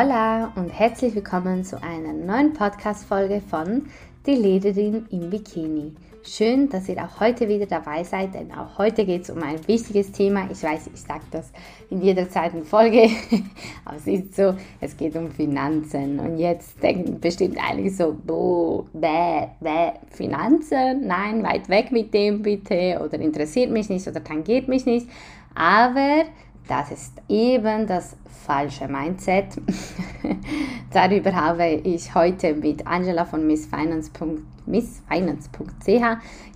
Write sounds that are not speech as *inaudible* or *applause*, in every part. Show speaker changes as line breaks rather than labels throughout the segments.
Hola und herzlich willkommen zu einer neuen Podcast-Folge von Die Lederin im Bikini. Schön, dass ihr auch heute wieder dabei seid, denn auch heute geht es um ein wichtiges Thema. Ich weiß, ich sage das in jeder zweiten Folge, *laughs* aber es ist so, es geht um Finanzen. Und jetzt denken bestimmt einige so, boah, bäh, bäh, Finanzen? Nein, weit weg mit dem bitte oder interessiert mich nicht oder tangiert mich nicht. Aber das ist eben das falsche Mindset. *laughs* Darüber habe ich heute mit Angela von missfinance.ch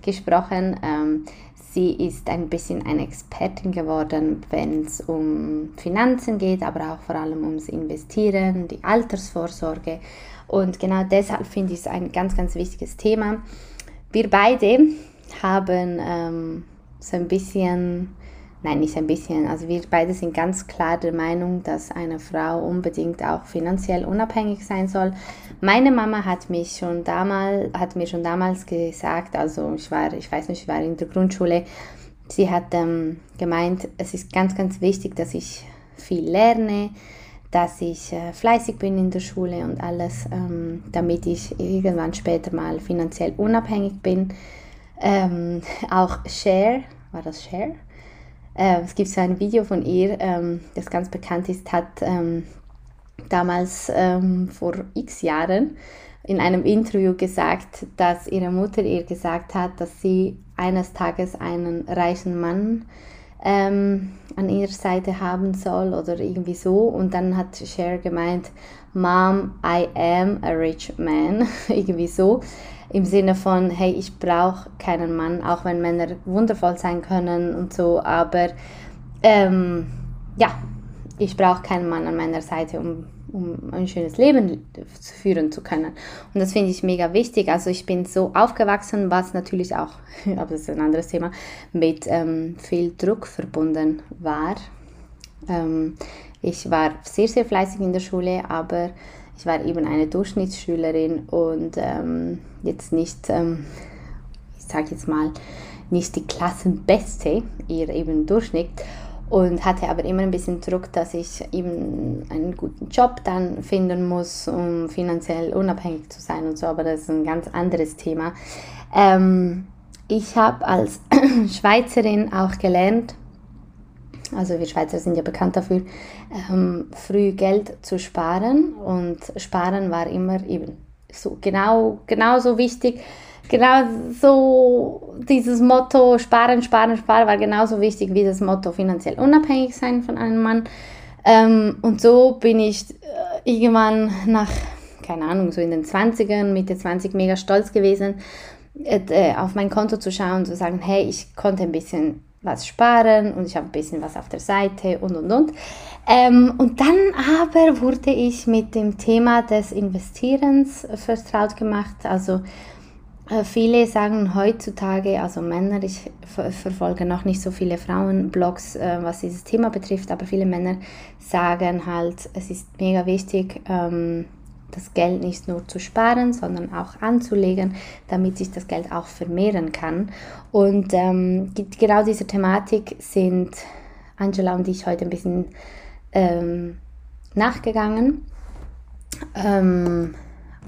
gesprochen. Ähm, sie ist ein bisschen eine Expertin geworden, wenn es um Finanzen geht, aber auch vor allem ums Investieren, die Altersvorsorge. Und genau deshalb finde ich es ein ganz, ganz wichtiges Thema. Wir beide haben ähm, so ein bisschen Nein, nicht ein bisschen. Also wir beide sind ganz klar der Meinung, dass eine Frau unbedingt auch finanziell unabhängig sein soll. Meine Mama hat mich schon damals, hat mir schon damals gesagt, also ich war, ich weiß nicht, ich war in der Grundschule, sie hat ähm, gemeint, es ist ganz, ganz wichtig, dass ich viel lerne, dass ich äh, fleißig bin in der Schule und alles, ähm, damit ich irgendwann später mal finanziell unabhängig bin. Ähm, auch Share, war das Share? Äh, es gibt so ein Video von ihr, ähm, das ganz bekannt ist, hat ähm, damals ähm, vor x Jahren in einem Interview gesagt, dass ihre Mutter ihr gesagt hat, dass sie eines Tages einen reichen Mann ähm, an ihrer Seite haben soll oder irgendwie so. Und dann hat Cher gemeint, Mom, I am a rich man, *laughs* irgendwie so im Sinne von, hey, ich brauche keinen Mann, auch wenn Männer wundervoll sein können und so, aber ähm, ja, ich brauche keinen Mann an meiner Seite, um, um ein schönes Leben führen zu können. Und das finde ich mega wichtig. Also ich bin so aufgewachsen, was natürlich auch, *laughs* aber das ist ein anderes Thema, mit ähm, viel Druck verbunden war. Ähm, ich war sehr, sehr fleißig in der Schule, aber ich war eben eine Durchschnittsschülerin und ähm, jetzt nicht, ähm, ich sage jetzt mal, nicht die Klassenbeste, eher eben Durchschnitt und hatte aber immer ein bisschen Druck, dass ich eben einen guten Job dann finden muss, um finanziell unabhängig zu sein und so, aber das ist ein ganz anderes Thema. Ähm, ich habe als *clears throat* Schweizerin auch gelernt, also wir Schweizer sind ja bekannt dafür, ähm, früh Geld zu sparen. Und sparen war immer eben so genau, genauso wichtig. Genau so dieses Motto sparen, sparen, sparen war genauso wichtig wie das Motto finanziell unabhängig sein von einem Mann. Ähm, und so bin ich äh, irgendwann nach, keine Ahnung, so in den 20ern, Mitte 20 mega stolz gewesen, äh, auf mein Konto zu schauen und zu sagen, hey, ich konnte ein bisschen was sparen und ich habe ein bisschen was auf der Seite und und und. Ähm, und dann aber wurde ich mit dem Thema des Investierens vertraut gemacht. Also äh, viele sagen heutzutage, also Männer, ich ver verfolge noch nicht so viele Frauenblogs, äh, was dieses Thema betrifft, aber viele Männer sagen halt, es ist mega wichtig, ähm, das Geld nicht nur zu sparen, sondern auch anzulegen, damit sich das Geld auch vermehren kann. Und ähm, genau diese Thematik sind Angela und ich heute ein bisschen ähm, nachgegangen. Ähm,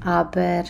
aber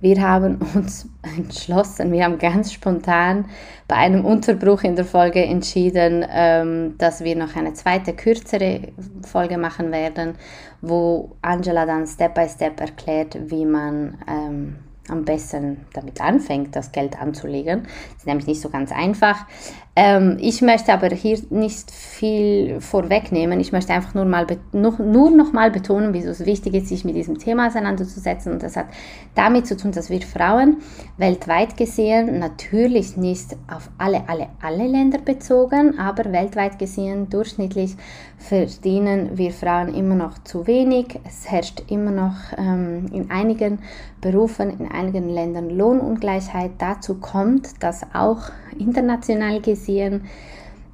wir haben uns *laughs* entschlossen, wir haben ganz spontan bei einem Unterbruch in der Folge entschieden, ähm, dass wir noch eine zweite kürzere Folge machen werden, wo Angela dann Step by Step erklärt, wie man ähm, am besten damit anfängt, das Geld anzulegen. Das ist nämlich nicht so ganz einfach. Ähm, ich möchte aber hier nicht viel vorwegnehmen. Ich möchte einfach nur, mal nur, nur noch mal betonen, wieso es wichtig ist, sich mit diesem Thema auseinanderzusetzen. Und das hat damit zu tun, dass wir Frauen weltweit gesehen, natürlich nicht auf alle, alle, alle Länder bezogen, aber weltweit gesehen durchschnittlich verdienen wir Frauen immer noch zu wenig. Es herrscht immer noch ähm, in einigen Berufen, in einigen Ländern Lohnungleichheit. Dazu kommt, dass auch international gesehen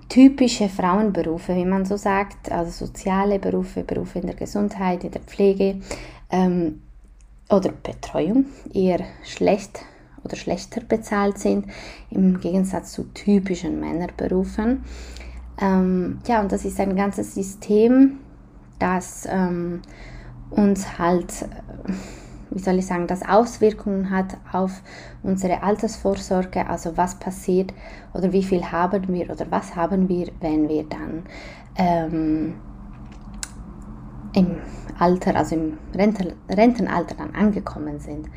typische Frauenberufe, wie man so sagt, also soziale Berufe, Berufe in der Gesundheit, in der Pflege ähm, oder Betreuung eher schlecht oder schlechter bezahlt sind, im Gegensatz zu typischen Männerberufen. Ähm, ja, und das ist ein ganzes System, das ähm, uns halt, wie soll ich sagen, das Auswirkungen hat auf unsere Altersvorsorge, also was passiert oder wie viel haben wir oder was haben wir, wenn wir dann ähm, im Alter, also im Renten, Rentenalter dann angekommen sind.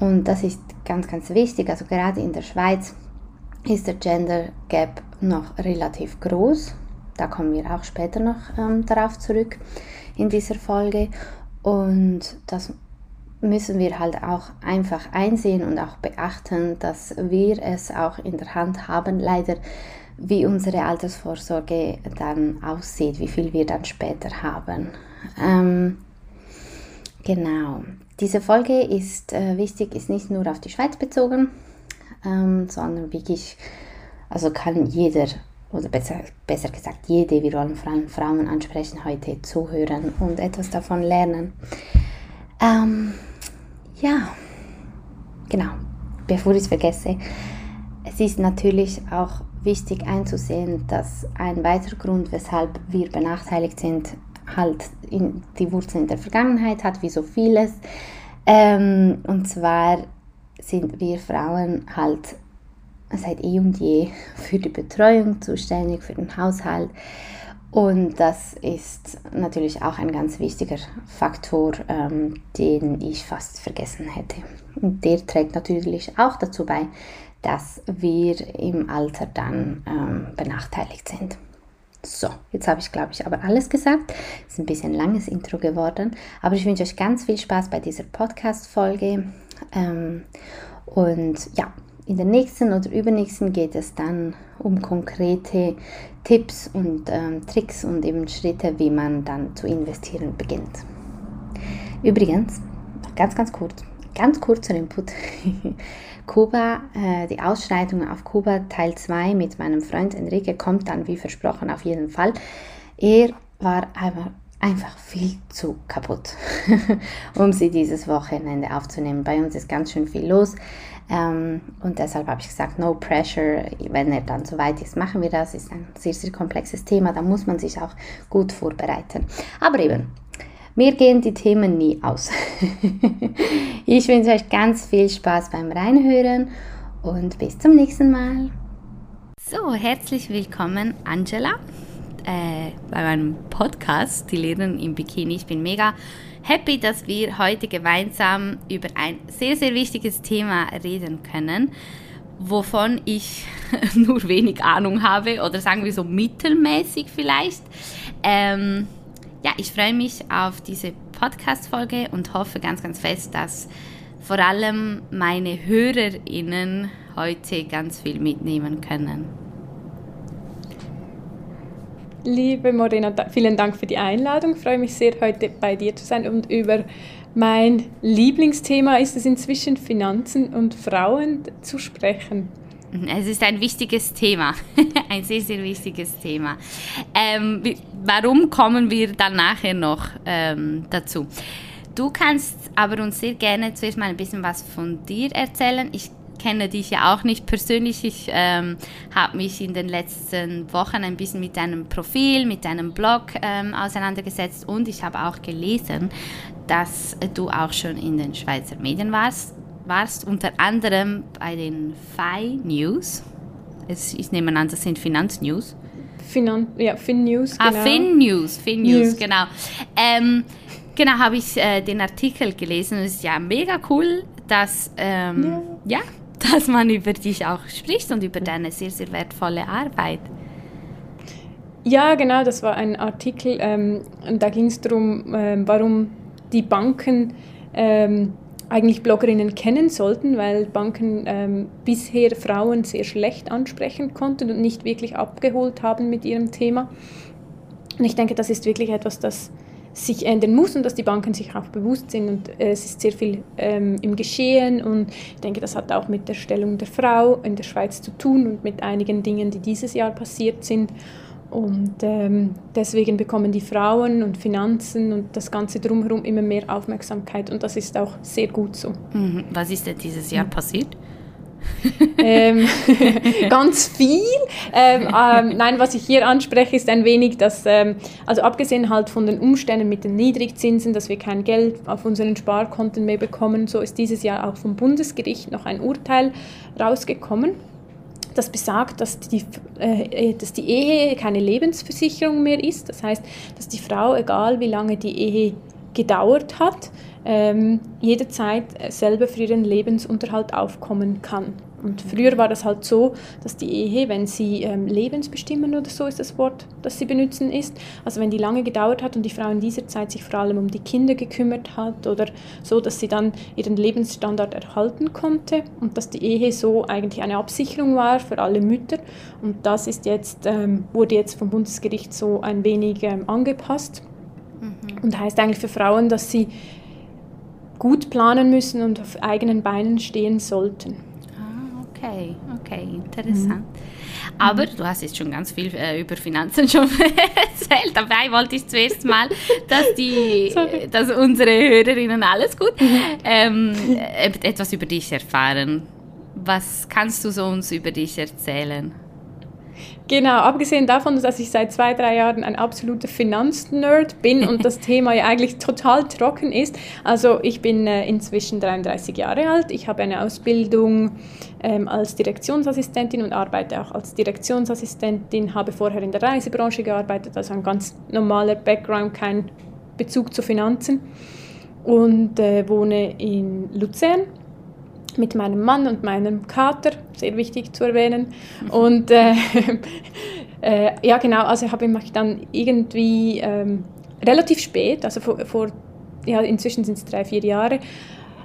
Und das ist ganz, ganz wichtig. Also gerade in der Schweiz ist der Gender Gap noch relativ groß. Da kommen wir auch später noch ähm, darauf zurück in dieser Folge. Und das müssen wir halt auch einfach einsehen und auch beachten, dass wir es auch in der Hand haben, leider, wie unsere Altersvorsorge dann aussieht, wie viel wir dann später haben. Ähm, genau. Diese Folge ist äh, wichtig, ist nicht nur auf die Schweiz bezogen, ähm, sondern wirklich, also kann jeder, oder besser, besser gesagt jede, wir wollen Frauen ansprechen, heute zuhören und etwas davon lernen. Ähm, ja, genau, bevor ich es vergesse, es ist natürlich auch wichtig einzusehen, dass ein weiterer Grund, weshalb wir benachteiligt sind, halt die Wurzeln in der Vergangenheit hat, wie so vieles. Ähm, und zwar sind wir Frauen halt seit eh und je für die Betreuung zuständig, für den Haushalt. Und das ist natürlich auch ein ganz wichtiger Faktor, ähm, den ich fast vergessen hätte. Und der trägt natürlich auch dazu bei, dass wir im Alter dann ähm, benachteiligt sind. So, jetzt habe ich, glaube ich, aber alles gesagt. Es ist ein bisschen langes Intro geworden, aber ich wünsche euch ganz viel Spaß bei dieser Podcast-Folge. Ähm, und ja, in der nächsten oder übernächsten geht es dann um konkrete Tipps und ähm, Tricks und eben Schritte, wie man dann zu investieren beginnt. Übrigens, ganz, ganz kurz, ganz kurzer Input. *laughs* Kuba, äh, die Ausschreitungen auf Kuba Teil 2 mit meinem Freund Enrique kommt dann wie versprochen auf jeden Fall. Er war einfach, einfach viel zu kaputt, *laughs* um sie dieses Wochenende aufzunehmen. Bei uns ist ganz schön viel los. Ähm, und deshalb habe ich gesagt, no pressure, wenn er dann soweit ist, machen wir das. Ist ein sehr, sehr komplexes Thema, da muss man sich auch gut vorbereiten. Aber eben, mir gehen die Themen nie aus. *laughs* ich wünsche euch ganz viel Spaß beim Reinhören und bis zum nächsten Mal. So, herzlich willkommen, Angela, äh, bei meinem Podcast, Die Lehrerin im Bikini. Ich bin mega happy, dass wir heute gemeinsam über ein sehr, sehr wichtiges Thema reden können, wovon ich *laughs* nur wenig Ahnung habe oder sagen wir so mittelmäßig vielleicht. Ähm, ja, ich freue mich auf diese Podcast-Folge und hoffe ganz, ganz fest, dass vor allem meine HörerInnen heute ganz viel mitnehmen können.
Liebe Morena, vielen Dank für die Einladung. Ich freue mich sehr, heute bei dir zu sein und über mein Lieblingsthema ist es inzwischen Finanzen und Frauen zu sprechen.
Es ist ein wichtiges Thema, *laughs* ein sehr, sehr wichtiges Thema. Ähm, warum kommen wir dann nachher noch ähm, dazu? Du kannst aber uns sehr gerne zuerst mal ein bisschen was von dir erzählen. Ich kenne dich ja auch nicht persönlich. Ich ähm, habe mich in den letzten Wochen ein bisschen mit deinem Profil, mit deinem Blog ähm, auseinandergesetzt und ich habe auch gelesen, dass du auch schon in den Schweizer Medien warst warst unter anderem bei den FI News. Es, ich nehme an, das sind Finanznews.
Finan ja, FinNews,
ah, genau. Ah, FinNews, FinNews, News. genau. Ähm, genau, habe ich äh, den Artikel gelesen. Es ist ja mega cool, dass, ähm, ja. ja. Dass man über dich auch spricht und über deine sehr, sehr wertvolle Arbeit.
Ja, genau, das war ein Artikel ähm, und da ging es darum, ähm, warum die Banken ähm, eigentlich Bloggerinnen kennen sollten, weil Banken ähm, bisher Frauen sehr schlecht ansprechen konnten und nicht wirklich abgeholt haben mit ihrem Thema. Und ich denke, das ist wirklich etwas, das sich ändern muss und dass die Banken sich auch bewusst sind. Und äh, es ist sehr viel ähm, im Geschehen und ich denke, das hat auch mit der Stellung der Frau in der Schweiz zu tun und mit einigen Dingen, die dieses Jahr passiert sind. Und ähm, deswegen bekommen die Frauen und Finanzen und das Ganze drumherum immer mehr Aufmerksamkeit und das ist auch sehr gut so.
Mhm. Was ist denn dieses Jahr passiert? *laughs*
ähm, *laughs* ganz viel. Ähm, ähm, nein, was ich hier anspreche, ist ein wenig, dass, ähm, also abgesehen halt von den Umständen mit den Niedrigzinsen, dass wir kein Geld auf unseren Sparkonten mehr bekommen, so ist dieses Jahr auch vom Bundesgericht noch ein Urteil rausgekommen das besagt, dass die, äh, dass die Ehe keine Lebensversicherung mehr ist. Das heißt, dass die Frau, egal wie lange die Ehe gedauert hat, ähm, jederzeit selber für ihren Lebensunterhalt aufkommen kann. Und früher war das halt so, dass die Ehe, wenn sie ähm, lebensbestimmend oder so ist das Wort, das sie benutzen ist, also wenn die lange gedauert hat und die Frau in dieser Zeit sich vor allem um die Kinder gekümmert hat oder so, dass sie dann ihren Lebensstandard erhalten konnte und dass die Ehe so eigentlich eine Absicherung war für alle Mütter. Und das ist jetzt, ähm, wurde jetzt vom Bundesgericht so ein wenig ähm, angepasst mhm. und heißt eigentlich für Frauen, dass sie gut planen müssen und auf eigenen Beinen stehen sollten.
Okay, okay, interessant. Mhm. Aber du hast jetzt schon ganz viel äh, über Finanzen *laughs* schon erzählt. Dabei wollte ich zuerst mal, dass, die, *laughs* dass unsere Hörerinnen alles gut mhm. ähm, etwas über dich erfahren. Was kannst du so uns über dich erzählen?
Genau, abgesehen davon, dass ich seit zwei, drei Jahren ein absoluter Finanznerd bin und das *laughs* Thema ja eigentlich total trocken ist. Also ich bin äh, inzwischen 33 Jahre alt, ich habe eine Ausbildung ähm, als Direktionsassistentin und arbeite auch als Direktionsassistentin, habe vorher in der Reisebranche gearbeitet, also ein ganz normaler Background, kein Bezug zu Finanzen. Und äh, wohne in Luzern mit meinem Mann und meinem Kater, sehr wichtig zu erwähnen. Und äh, *laughs* äh, ja, genau, also habe ich mich dann irgendwie ähm, relativ spät, also vor, vor ja, inzwischen sind es drei, vier Jahre,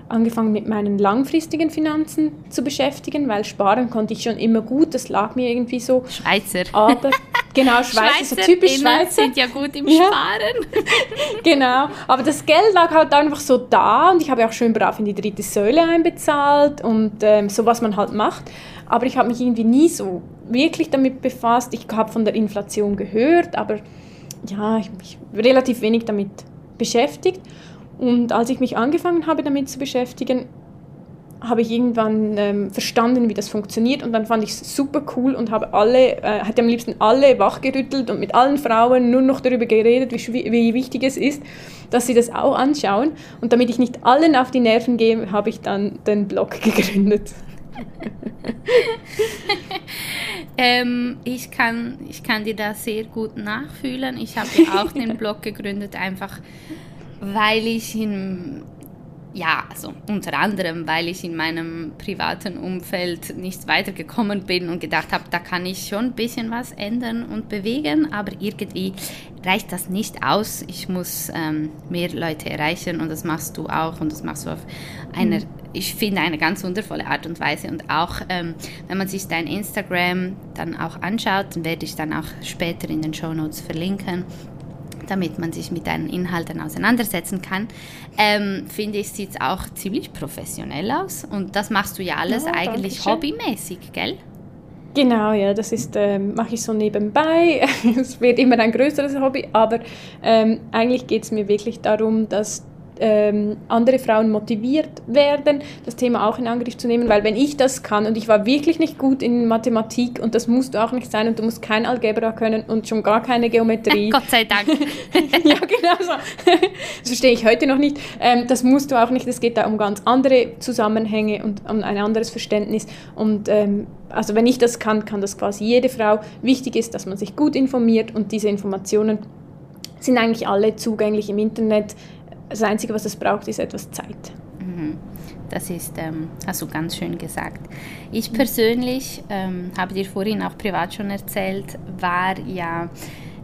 angefangen mit meinen langfristigen Finanzen zu beschäftigen, weil sparen konnte ich schon immer gut, das lag mir irgendwie so.
Schweizer.
Aber, *laughs* genau, Schweizer, so typisch Schweizer.
sind ja gut im ja. Sparen. *laughs*
genau, aber das Geld lag halt einfach so da und ich habe auch schön brav in die dritte Säule einbezahlt und ähm, so, was man halt macht. Aber ich habe mich irgendwie nie so wirklich damit befasst. Ich habe von der Inflation gehört, aber ja, ich habe mich relativ wenig damit beschäftigt. Und als ich mich angefangen habe, damit zu beschäftigen, habe ich irgendwann ähm, verstanden, wie das funktioniert und dann fand ich es super cool und habe alle, äh, hätte am liebsten alle wachgerüttelt und mit allen Frauen nur noch darüber geredet, wie, wie wichtig es ist, dass sie das auch anschauen. Und damit ich nicht allen auf die Nerven gehe, habe ich dann den Blog *laughs* gegründet.
ähm, ich, kann, ich kann dir da sehr gut nachfühlen. Ich habe auch den *laughs* Blog gegründet, einfach weil ich in, ja, also unter anderem, weil ich in meinem privaten Umfeld nicht weitergekommen bin und gedacht habe, da kann ich schon ein bisschen was ändern und bewegen, aber irgendwie reicht das nicht aus. Ich muss ähm, mehr Leute erreichen und das machst du auch und das machst du auf einer, mhm. ich finde, eine ganz wundervolle Art und Weise und auch, ähm, wenn man sich dein Instagram dann auch anschaut, dann werde ich dann auch später in den Show Notes verlinken damit man sich mit deinen Inhalten auseinandersetzen kann, ähm, finde ich, sieht es auch ziemlich professionell aus. Und das machst du ja alles ja, eigentlich hobbymäßig, gell?
Genau, ja, das ist, äh, mache ich so nebenbei. *laughs* es wird immer ein größeres Hobby, aber ähm, eigentlich geht es mir wirklich darum, dass ähm, andere Frauen motiviert werden, das Thema auch in Angriff zu nehmen, weil wenn ich das kann und ich war wirklich nicht gut in Mathematik und das musst du auch nicht sein und du musst kein Algebra können und schon gar keine Geometrie. *laughs*
Gott sei Dank. *laughs*
ja, genau so. das verstehe ich heute noch nicht. Ähm, das musst du auch nicht. Es geht da um ganz andere Zusammenhänge und um ein anderes Verständnis. Und ähm, also wenn ich das kann, kann das quasi jede Frau. Wichtig ist, dass man sich gut informiert und diese Informationen sind eigentlich alle zugänglich im Internet. Das Einzige, was es braucht, ist etwas Zeit.
Mhm. Das ist, ähm, hast du ganz schön gesagt. Ich persönlich, ähm, habe dir vorhin auch privat schon erzählt, war ja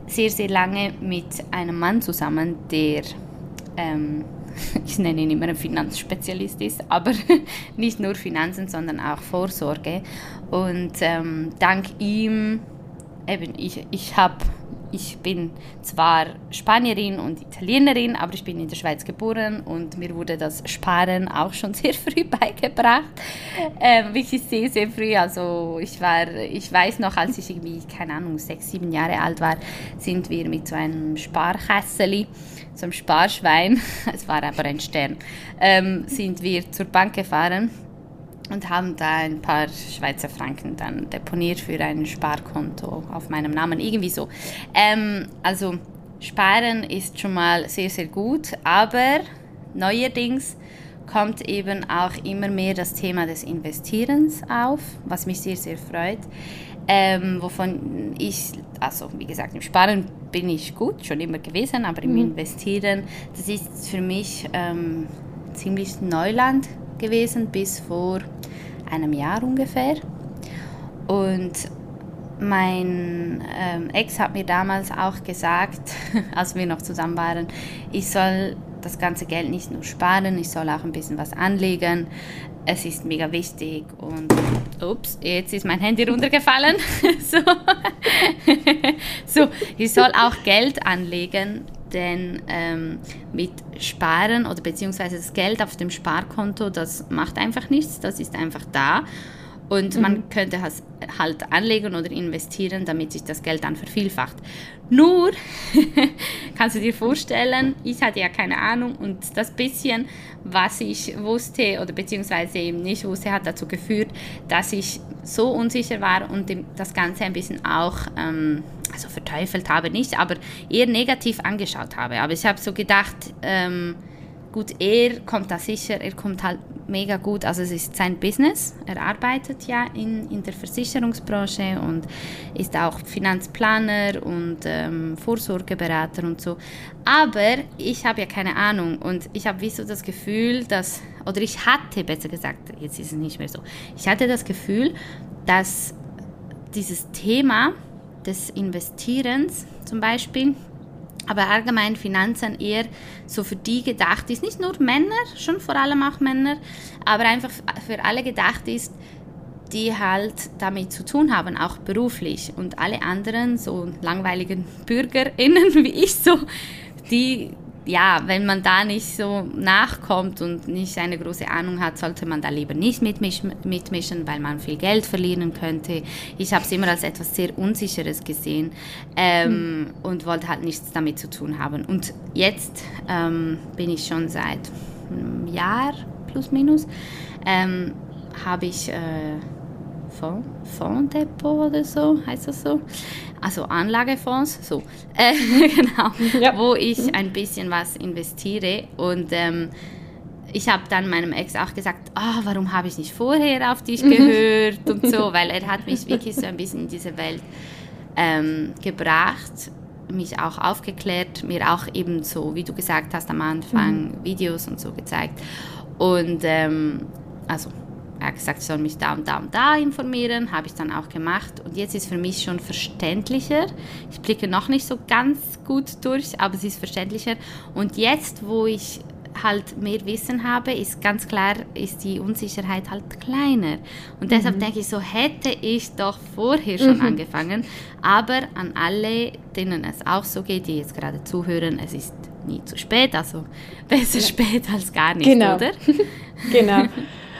sehr, sehr lange mit einem Mann zusammen, der, ähm, *laughs* ich nenne ihn immer ein Finanzspezialist ist, aber *laughs* nicht nur Finanzen, sondern auch Vorsorge. Und ähm, dank ihm, eben, ich, ich habe ich bin zwar Spanierin und Italienerin, aber ich bin in der Schweiz geboren und mir wurde das Sparen auch schon *laughs* sehr früh beigebracht. Ähm, wirklich sehr, sehr früh. Also ich war, ich weiß noch, als ich irgendwie, keine Ahnung, sechs, sieben Jahre alt war, sind wir mit so einem Sparkesseli, so einem Sparschwein, *laughs* es war aber ein Stern, ähm, sind wir zur Bank gefahren und haben da ein paar Schweizer Franken dann deponiert für ein Sparkonto auf meinem Namen, irgendwie so. Ähm, also Sparen ist schon mal sehr, sehr gut, aber neuerdings kommt eben auch immer mehr das Thema des Investierens auf, was mich sehr, sehr freut. Ähm, wovon ich, also wie gesagt, im Sparen bin ich gut, schon immer gewesen, aber im mhm. Investieren, das ist für mich ähm, ziemlich Neuland gewesen bis vor einem Jahr ungefähr. Und mein ähm, Ex hat mir damals auch gesagt, *laughs* als wir noch zusammen waren, ich soll das ganze Geld nicht nur sparen, ich soll auch ein bisschen was anlegen. Es ist mega wichtig und ups, jetzt ist mein Handy runtergefallen. *laughs* so. *laughs* so, ich soll auch Geld anlegen, denn ähm, mit Sparen oder beziehungsweise das Geld auf dem Sparkonto, das macht einfach nichts, das ist einfach da. Und mhm. man könnte es halt anlegen oder investieren, damit sich das Geld dann vervielfacht. Nur, *laughs* kannst du dir vorstellen, ich hatte ja keine Ahnung und das bisschen, was ich wusste oder beziehungsweise eben nicht wusste, hat dazu geführt, dass ich so unsicher war und das Ganze ein bisschen auch, ähm, also verteufelt habe nicht, aber eher negativ angeschaut habe. Aber ich habe so gedacht, ähm, gut, er kommt da sicher, er kommt halt mega gut, also es ist sein Business, er arbeitet ja in, in der Versicherungsbranche und ist auch Finanzplaner und ähm, Vorsorgeberater und so. Aber ich habe ja keine Ahnung und ich habe wie so das Gefühl, dass, oder ich hatte besser gesagt, jetzt ist es nicht mehr so, ich hatte das Gefühl, dass dieses Thema des Investierens zum Beispiel, aber allgemein Finanzen eher so für die gedacht ist, nicht nur Männer, schon vor allem auch Männer, aber einfach für alle gedacht ist, die halt damit zu tun haben, auch beruflich. Und alle anderen, so langweiligen BürgerInnen *laughs* wie ich so, die ja, wenn man da nicht so nachkommt und nicht eine große Ahnung hat, sollte man da lieber nicht mitmischen, mitmischen weil man viel Geld verlieren könnte. Ich habe es immer als etwas sehr Unsicheres gesehen ähm, mhm. und wollte halt nichts damit zu tun haben. Und jetzt ähm, bin ich schon seit einem Jahr plus minus, ähm, habe ich... Äh, Fonddepot oder so, heißt das so? Also Anlagefonds, so, *laughs* äh, genau, ja. wo ich ein bisschen was investiere. Und ähm, ich habe dann meinem Ex auch gesagt, oh, warum habe ich nicht vorher auf dich gehört? Und so, *laughs* weil er hat mich wirklich so ein bisschen in diese Welt ähm, gebracht, mich auch aufgeklärt, mir auch eben so, wie du gesagt hast am Anfang, mhm. Videos und so gezeigt. Und ähm, also er hat gesagt, ich soll mich da und da und da informieren, habe ich dann auch gemacht. Und jetzt ist für mich schon verständlicher. Ich blicke noch nicht so ganz gut durch, aber es ist verständlicher. Und jetzt, wo ich halt mehr Wissen habe, ist ganz klar, ist die Unsicherheit halt kleiner. Und deshalb mhm. denke ich so, hätte ich doch vorher schon mhm. angefangen. Aber an alle, denen es auch so geht, die jetzt gerade zuhören, es ist nie zu spät. Also *laughs* besser ja. spät als gar nicht,
genau.
oder? *laughs*
genau.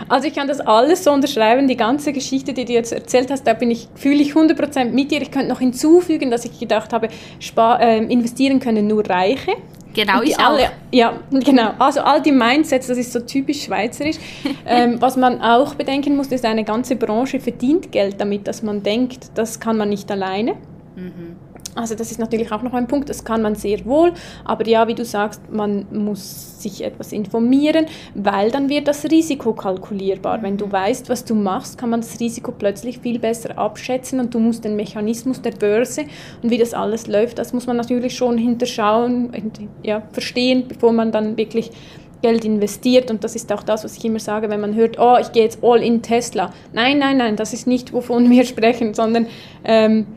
Also ich kann das alles so unterschreiben, die ganze Geschichte, die du jetzt erzählt hast, da bin ich, fühle ich 100% mit dir. Ich könnte noch hinzufügen, dass ich gedacht habe, spar, äh, investieren können nur Reiche.
Genau, ich
alle, auch. Ja, genau. Also all die Mindsets, das ist so typisch schweizerisch. *laughs* ähm, was man auch bedenken muss, ist, eine ganze Branche verdient Geld damit, dass man denkt, das kann man nicht alleine. Mhm. Also das ist natürlich auch noch ein Punkt, das kann man sehr wohl, aber ja, wie du sagst, man muss sich etwas informieren, weil dann wird das Risiko kalkulierbar. Wenn du mhm. weißt, was du machst, kann man das Risiko plötzlich viel besser abschätzen und du musst den Mechanismus der Börse und wie das alles läuft, das muss man natürlich schon hinterschauen, ja, verstehen, bevor man dann wirklich Geld investiert und das ist auch das, was ich immer sage, wenn man hört, oh, ich gehe jetzt all in Tesla. Nein, nein, nein, das ist nicht, wovon wir *laughs* sprechen, sondern ähm,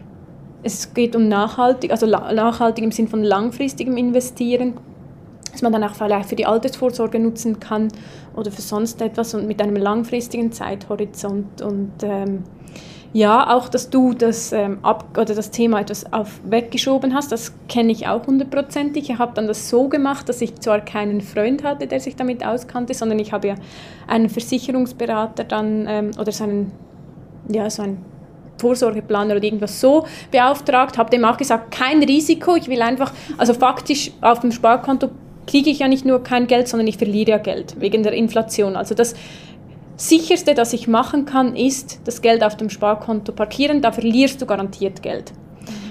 es geht um nachhaltig, also nachhaltig im Sinn von langfristigem Investieren, dass man dann auch vielleicht für die Altersvorsorge nutzen kann oder für sonst etwas und mit einem langfristigen Zeithorizont und ähm, ja, auch, dass du das, ähm, ab, oder das Thema etwas auf, weggeschoben hast, das kenne ich auch hundertprozentig. Ich habe dann das so gemacht, dass ich zwar keinen Freund hatte, der sich damit auskannte, sondern ich habe ja einen Versicherungsberater dann, ähm, oder so einen, ja, so einen Vorsorgeplaner oder irgendwas so beauftragt, habe dem auch gesagt, kein Risiko, ich will einfach, also faktisch auf dem Sparkonto kriege ich ja nicht nur kein Geld, sondern ich verliere ja Geld wegen der Inflation. Also das sicherste, das ich machen kann, ist das Geld auf dem Sparkonto parkieren. Da verlierst du garantiert Geld.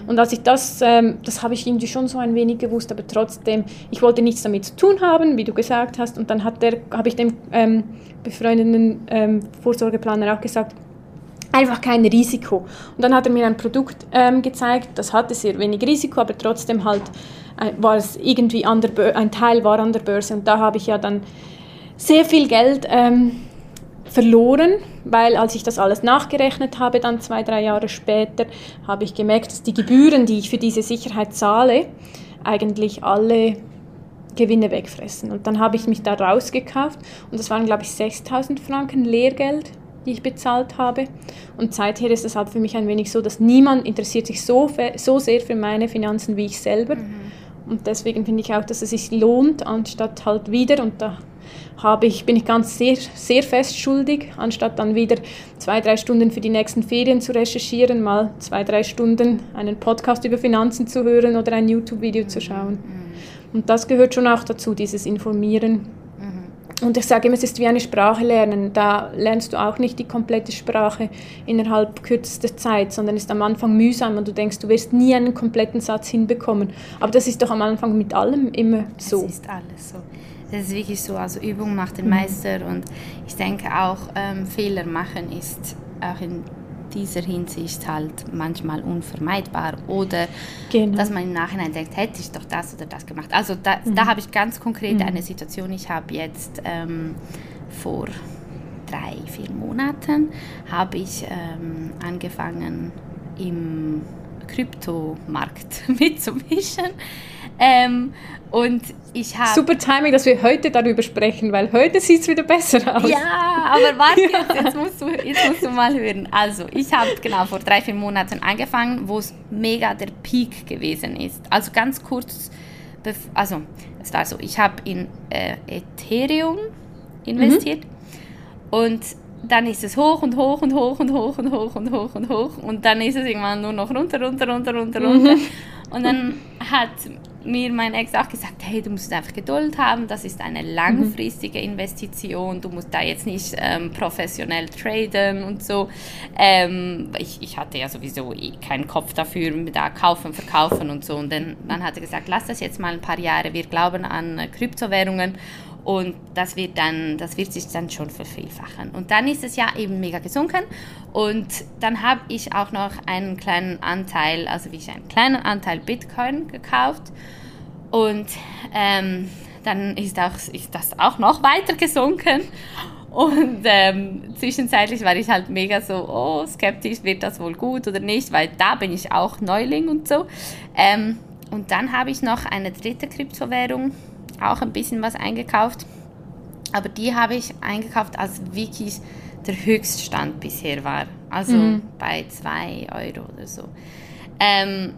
Und als ich das, ähm, das habe ich irgendwie schon so ein wenig gewusst, aber trotzdem, ich wollte nichts damit zu tun haben, wie du gesagt hast. Und dann hat der, habe ich dem ähm, befreundeten ähm, Vorsorgeplaner auch gesagt, einfach kein Risiko. Und dann hat er mir ein Produkt ähm, gezeigt, das hatte sehr wenig Risiko, aber trotzdem halt äh, war es irgendwie an der ein Teil war an der Börse. Und da habe ich ja dann sehr viel Geld ähm, verloren, weil als ich das alles nachgerechnet habe, dann zwei, drei Jahre später, habe ich gemerkt, dass die Gebühren, die ich für diese Sicherheit zahle, eigentlich alle Gewinne wegfressen. Und dann habe ich mich da rausgekauft und das waren, glaube ich, 6000 Franken Lehrgeld, die ich bezahlt habe. Und seither ist es halt für mich ein wenig so, dass niemand interessiert sich so, so sehr für meine Finanzen wie ich selber. Mhm. Und deswegen finde ich auch, dass es sich lohnt, anstatt halt wieder, und da habe ich, bin ich ganz sehr, sehr fest schuldig, anstatt dann wieder zwei, drei Stunden für die nächsten Ferien zu recherchieren, mal zwei, drei Stunden einen Podcast über Finanzen zu hören oder ein YouTube-Video zu schauen. Mhm. Und das gehört schon auch dazu, dieses Informieren. Und ich sage immer, es ist wie eine Sprache lernen. Da lernst du auch nicht die komplette Sprache innerhalb kürzester Zeit, sondern ist am Anfang mühsam und du denkst, du wirst nie einen kompletten Satz hinbekommen. Aber das ist doch am Anfang mit allem immer so.
Das ist alles so. Das ist wirklich so, also Übung macht den mhm. Meister und ich denke auch, ähm, Fehler machen ist auch in dieser Hinsicht halt manchmal unvermeidbar oder genau. dass man im Nachhinein denkt, hätte ich doch das oder das gemacht. Also da, mhm. da habe ich ganz konkret mhm. eine Situation, ich habe jetzt ähm, vor drei, vier Monaten habe ich ähm, angefangen im Kryptomarkt *laughs* mitzumischen. Ähm, und ich habe.
Super Timing, dass wir heute darüber sprechen, weil heute sieht es wieder besser aus.
Ja, aber warte, *laughs* jetzt, jetzt, musst, du, jetzt musst du mal hören. Also, ich habe genau vor drei, vier Monaten angefangen, wo es mega der Peak gewesen ist. Also ganz kurz, also es war so, ich habe in äh, Ethereum investiert mhm. und dann ist es hoch und hoch und hoch und hoch und hoch und hoch und hoch und dann ist es irgendwann nur noch runter, runter, runter, runter, runter. Mhm. Und dann hat mir mein Ex auch gesagt, hey, du musst einfach Geduld haben, das ist eine langfristige Investition, du musst da jetzt nicht ähm, professionell traden und so. Ähm, ich, ich hatte ja sowieso eh keinen Kopf dafür, da kaufen, verkaufen und so. Und dann, dann hat er gesagt, lass das jetzt mal ein paar Jahre, wir glauben an äh, Kryptowährungen und das wird dann, das wird sich dann schon vervielfachen. Und dann ist es ja eben mega gesunken und dann habe ich auch noch einen kleinen Anteil, also wie ich einen kleinen Anteil Bitcoin gekauft und ähm, dann ist, auch, ist das auch noch weiter gesunken und ähm, zwischenzeitlich war ich halt mega so, oh, skeptisch, wird das wohl gut oder nicht, weil da bin ich auch Neuling und so. Ähm, und dann habe ich noch eine dritte Kryptowährung auch ein bisschen was eingekauft. Aber die habe ich eingekauft, als wirklich der Höchststand bisher war. Also mhm. bei 2 Euro oder so. Ähm,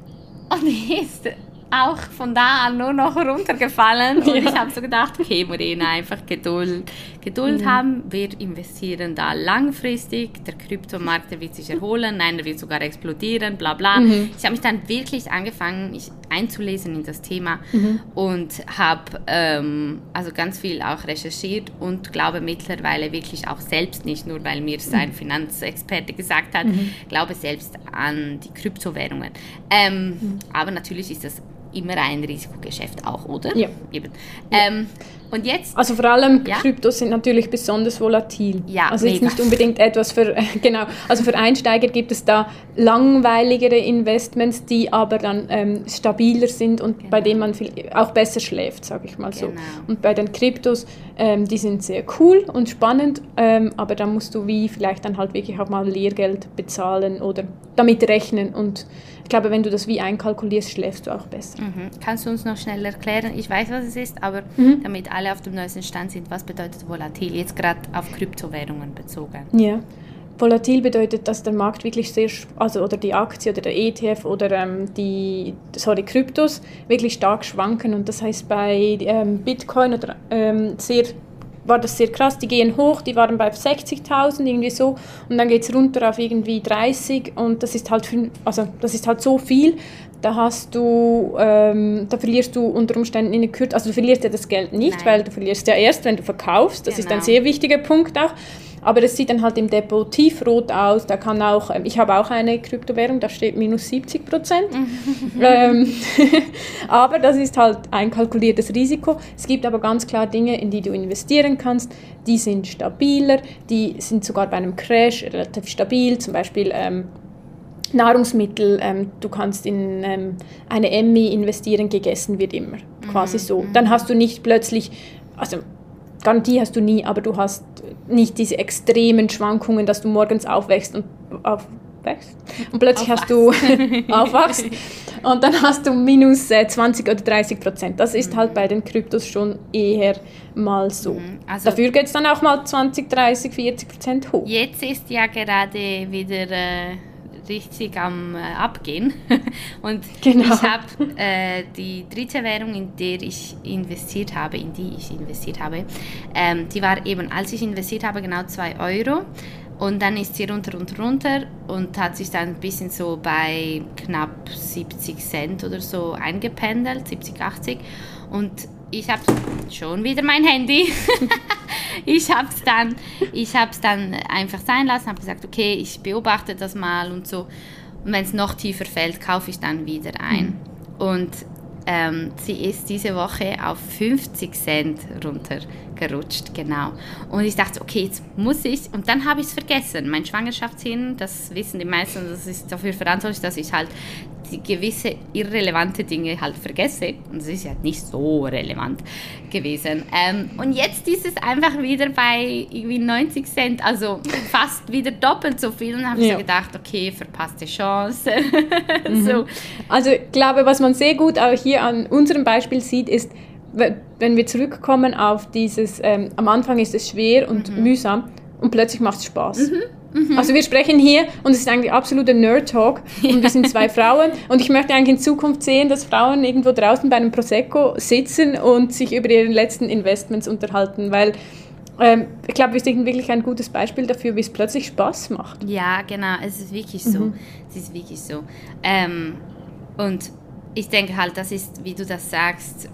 und ist auch von da an nur noch runtergefallen. Und ja. ich habe so gedacht, okay, Morena, einfach Geduld, Geduld mhm. haben. Wir investieren da langfristig. Der Kryptomarkt der wird sich erholen. Nein, der wird sogar explodieren, bla bla. Mhm. Ich habe mich dann wirklich angefangen, mich einzulesen in das Thema mhm. und habe ähm, also ganz viel auch recherchiert und glaube mittlerweile wirklich auch selbst, nicht nur weil mir mhm. Finanzexperte gesagt hat, mhm. glaube selbst an die Kryptowährungen. Ähm, mhm. aber natürlich ist das immer ein Risikogeschäft auch, oder?
Ja.
Eben. Ähm, und jetzt?
Also vor allem ja? Kryptos sind natürlich besonders volatil.
Ja,
also jetzt nicht unbedingt etwas für, *laughs* genau, also für Einsteiger gibt es da langweiligere Investments, die aber dann ähm, stabiler sind und genau. bei denen man viel, auch besser schläft, sage ich mal so. Genau. Und bei den Kryptos, ähm, die sind sehr cool und spannend, ähm, aber da musst du wie vielleicht dann halt wirklich auch mal Lehrgeld bezahlen oder damit rechnen und glaube, wenn du das wie einkalkulierst, schläfst du auch besser.
Mhm. Kannst du uns noch schnell erklären? Ich weiß, was es ist, aber mhm. damit alle auf dem neuesten Stand sind, was bedeutet volatil? Jetzt gerade auf Kryptowährungen bezogen.
Ja. Volatil bedeutet, dass der Markt wirklich sehr, also oder die Aktie oder der ETF oder ähm, die, sorry, Kryptos wirklich stark schwanken und das heißt bei ähm, Bitcoin oder ähm, sehr war das sehr krass. Die gehen hoch, die waren bei 60.000 irgendwie so und dann geht es runter auf irgendwie 30 und das ist halt, also das ist halt so viel. Da hast du, ähm, da verlierst du unter Umständen in der Kürze, also du verlierst ja das Geld nicht, Nein. weil du verlierst ja erst, wenn du verkaufst. Das genau. ist ein genau. sehr wichtiger Punkt auch. Aber es sieht dann halt im Depot tiefrot aus. Da kann auch, ähm, ich habe auch eine Kryptowährung, da steht minus 70 Prozent. ähm, *laughs* aber das ist halt ein kalkuliertes Risiko. Es gibt aber ganz klar Dinge, in die du investieren kannst. Die sind stabiler, die sind sogar bei einem Crash relativ stabil. Zum Beispiel ähm, Nahrungsmittel, ähm, du kannst in ähm, eine Emmy investieren, gegessen wird immer. Quasi mhm. so. Dann hast du nicht plötzlich, also Garantie hast du nie, aber du hast nicht diese extremen Schwankungen, dass du morgens aufwächst und aufwächst und plötzlich hast du aufwachst *laughs* und dann hast du minus 20 äh, oder 30 Prozent. Das ist halt mhm. halt bei den Kryptos schon eher mal so. Mhm. Also Dafür geht es dann auch mal 20, 30, 40 Prozent hoch.
Jetzt ist ja gerade wieder... Äh richtig am äh, Abgehen. *laughs* Und genau. ich habe äh, die dritte Währung, in der ich investiert habe, in die ich investiert habe, ähm, die war eben, als ich investiert habe, genau 2 Euro. Und dann ist sie runter und runter und hat sich dann ein bisschen so bei knapp 70 Cent oder so eingependelt, 70, 80. Und ich habe schon wieder mein Handy. *laughs* ich habe es dann, dann einfach sein lassen, habe gesagt, okay, ich beobachte das mal und so. Und wenn es noch tiefer fällt, kaufe ich dann wieder ein. Mhm. Und ähm, sie ist diese Woche auf 50 Cent runtergerutscht, genau. Und ich dachte, okay, jetzt muss ich, und dann habe ich es vergessen. Mein Schwangerschaftshin, das wissen die meisten, das ist dafür verantwortlich, dass ich halt die gewisse irrelevante Dinge halt vergesse. Und es ist ja nicht so relevant gewesen. Ähm, und jetzt ist es einfach wieder bei irgendwie 90 Cent, also fast wieder doppelt so viel. Und habe ich ja. so gedacht, okay, verpasste Chance. *laughs*
mhm. so. Also ich glaube, was man sehr gut auch hier an unserem Beispiel sieht, ist, wenn wir zurückkommen auf dieses, ähm, am Anfang ist es schwer und mhm. mühsam und plötzlich macht es Spaß. Mhm. Mhm. Also wir sprechen hier und es ist eigentlich absoluter Nerd-Talk *laughs* und wir sind zwei Frauen und ich möchte eigentlich in Zukunft sehen, dass Frauen irgendwo draußen bei einem Prosecco sitzen und sich über ihre letzten Investments unterhalten, weil ähm, ich glaube, wir sind wirklich ein gutes Beispiel dafür, wie es plötzlich Spaß macht.
Ja, genau, es ist wirklich so. Mhm. Es ist wirklich so. Ähm, und ich denke halt, das ist, wie du das sagst,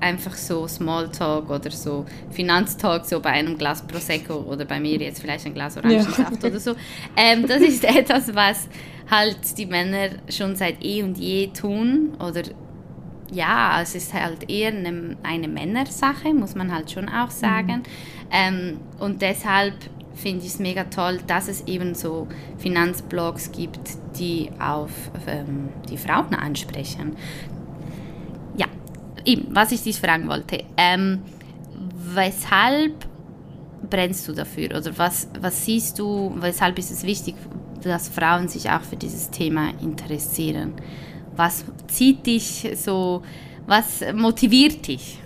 einfach so Smalltalk oder so Finanztalk so bei einem Glas Prosecco oder bei mir jetzt vielleicht ein Glas Orangensaft ja. oder so. Ähm, das ist *laughs* etwas, was halt die Männer schon seit eh und je tun oder ja, es ist halt eher eine, eine Männersache, muss man halt schon auch sagen. Mhm. Ähm, und deshalb finde ich es mega toll, dass es eben so Finanzblogs gibt, die auf ähm, die Frauen ansprechen eben, was ich dich fragen wollte, ähm, weshalb brennst du dafür oder was, was siehst du, weshalb ist es wichtig, dass Frauen sich auch für dieses Thema interessieren? Was zieht dich so, was motiviert dich?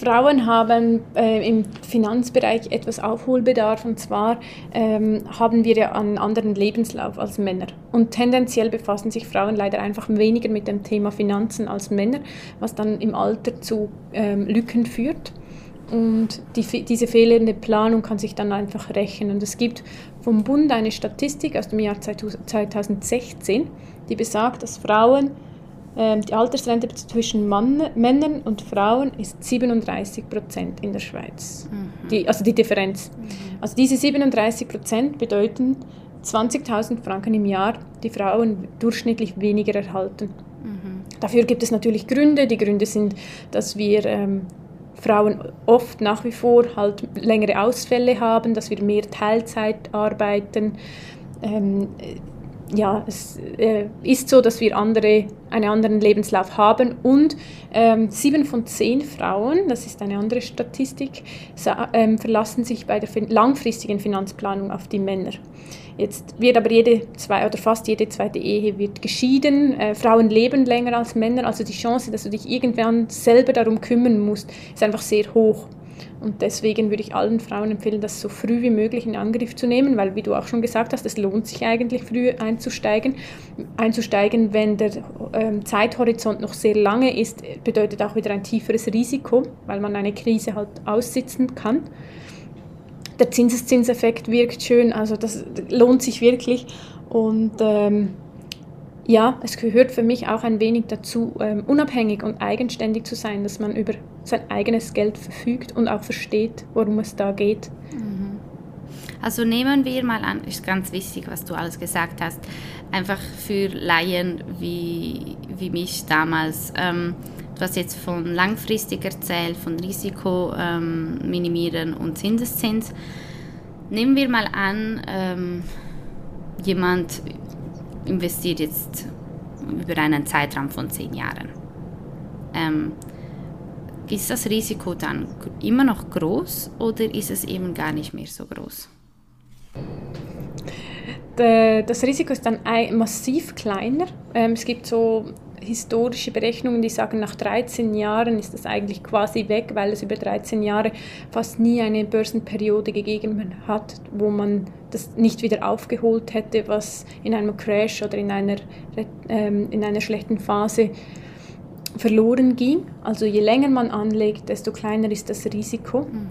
Frauen haben äh, im Finanzbereich etwas Aufholbedarf und zwar ähm, haben wir ja einen anderen Lebenslauf als Männer. Und tendenziell befassen sich Frauen leider einfach weniger mit dem Thema Finanzen als Männer, was dann im Alter zu ähm, Lücken führt. Und die, diese fehlende Planung kann sich dann einfach rächen. Und es gibt vom Bund eine Statistik aus dem Jahr 2016, die besagt, dass Frauen die Altersrente zwischen Mann, Männern und Frauen ist 37 Prozent in der Schweiz. Mhm. Die, also die Differenz. Mhm. Also diese 37 Prozent bedeuten 20.000 Franken im Jahr, die Frauen durchschnittlich weniger erhalten. Mhm. Dafür gibt es natürlich Gründe. Die Gründe sind, dass wir ähm, Frauen oft nach wie vor halt längere Ausfälle haben, dass wir mehr Teilzeit arbeiten. Ähm, ja, es äh, ist so, dass wir andere, einen anderen Lebenslauf haben und ähm, sieben von zehn Frauen, das ist eine andere Statistik, ähm, verlassen sich bei der langfristigen Finanzplanung auf die Männer. Jetzt wird aber jede zwei oder fast jede zweite Ehe wird geschieden. Äh, Frauen leben länger als Männer, also die Chance, dass du dich irgendwann selber darum kümmern musst, ist einfach sehr hoch. Und deswegen würde ich allen Frauen empfehlen, das so früh wie möglich in Angriff zu nehmen, weil, wie du auch schon gesagt hast, es lohnt sich eigentlich früh einzusteigen. Einzusteigen, wenn der ähm, Zeithorizont noch sehr lange ist, bedeutet auch wieder ein tieferes Risiko, weil man eine Krise halt aussitzen kann. Der Zinseszinseffekt wirkt schön, also das lohnt sich wirklich. Und ähm, ja, es gehört für mich auch ein wenig dazu, ähm, unabhängig und eigenständig zu sein, dass man über sein eigenes Geld verfügt und auch versteht, worum es da geht.
Mhm. Also nehmen wir mal an, ist ganz wichtig, was du alles gesagt hast, einfach für Laien wie, wie mich damals. Ähm, du hast jetzt von langfristig erzählt, von Risiko ähm, minimieren und Zinseszins. Nehmen wir mal an, ähm, jemand investiert jetzt über einen Zeitraum von zehn Jahren. Ähm, ist das Risiko dann immer noch groß oder ist es eben gar nicht mehr so groß?
Das Risiko ist dann massiv kleiner. Ähm, es gibt so historische Berechnungen, die sagen, nach 13 Jahren ist das eigentlich quasi weg, weil es über 13 Jahre fast nie eine Börsenperiode gegeben hat, wo man das nicht wieder aufgeholt hätte, was in einem Crash oder in einer, ähm, in einer schlechten Phase verloren ging. Also je länger man anlegt, desto kleiner ist das Risiko. Mhm.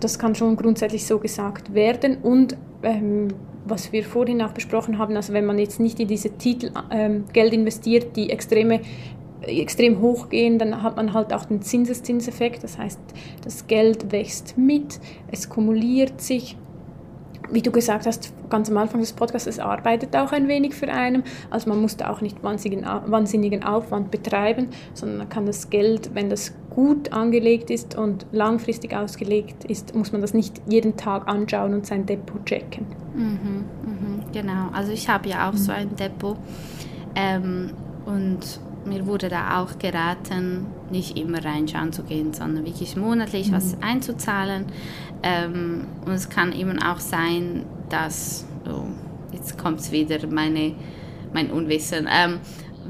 Das kann schon grundsätzlich so gesagt werden. Und ähm, was wir vorhin auch besprochen haben, also wenn man jetzt nicht in diese Titel ähm, Geld investiert, die extreme extrem hoch gehen, dann hat man halt auch den Zinseszinseffekt. Das heißt, das Geld wächst mit, es kumuliert sich wie du gesagt hast, ganz am Anfang des Podcasts, es arbeitet auch ein wenig für einen. Also man muss da auch nicht wahnsinnigen, wahnsinnigen Aufwand betreiben, sondern man kann das Geld, wenn das gut angelegt ist und langfristig ausgelegt ist, muss man das nicht jeden Tag anschauen und sein Depot checken.
Mhm, mh, genau, also ich habe ja auch mhm. so ein Depot ähm, und mir wurde da auch geraten, nicht immer reinschauen zu gehen, sondern wirklich monatlich mhm. was einzuzahlen. Ähm, und es kann eben auch sein, dass, oh, jetzt kommt es wieder, meine, mein Unwissen, ähm,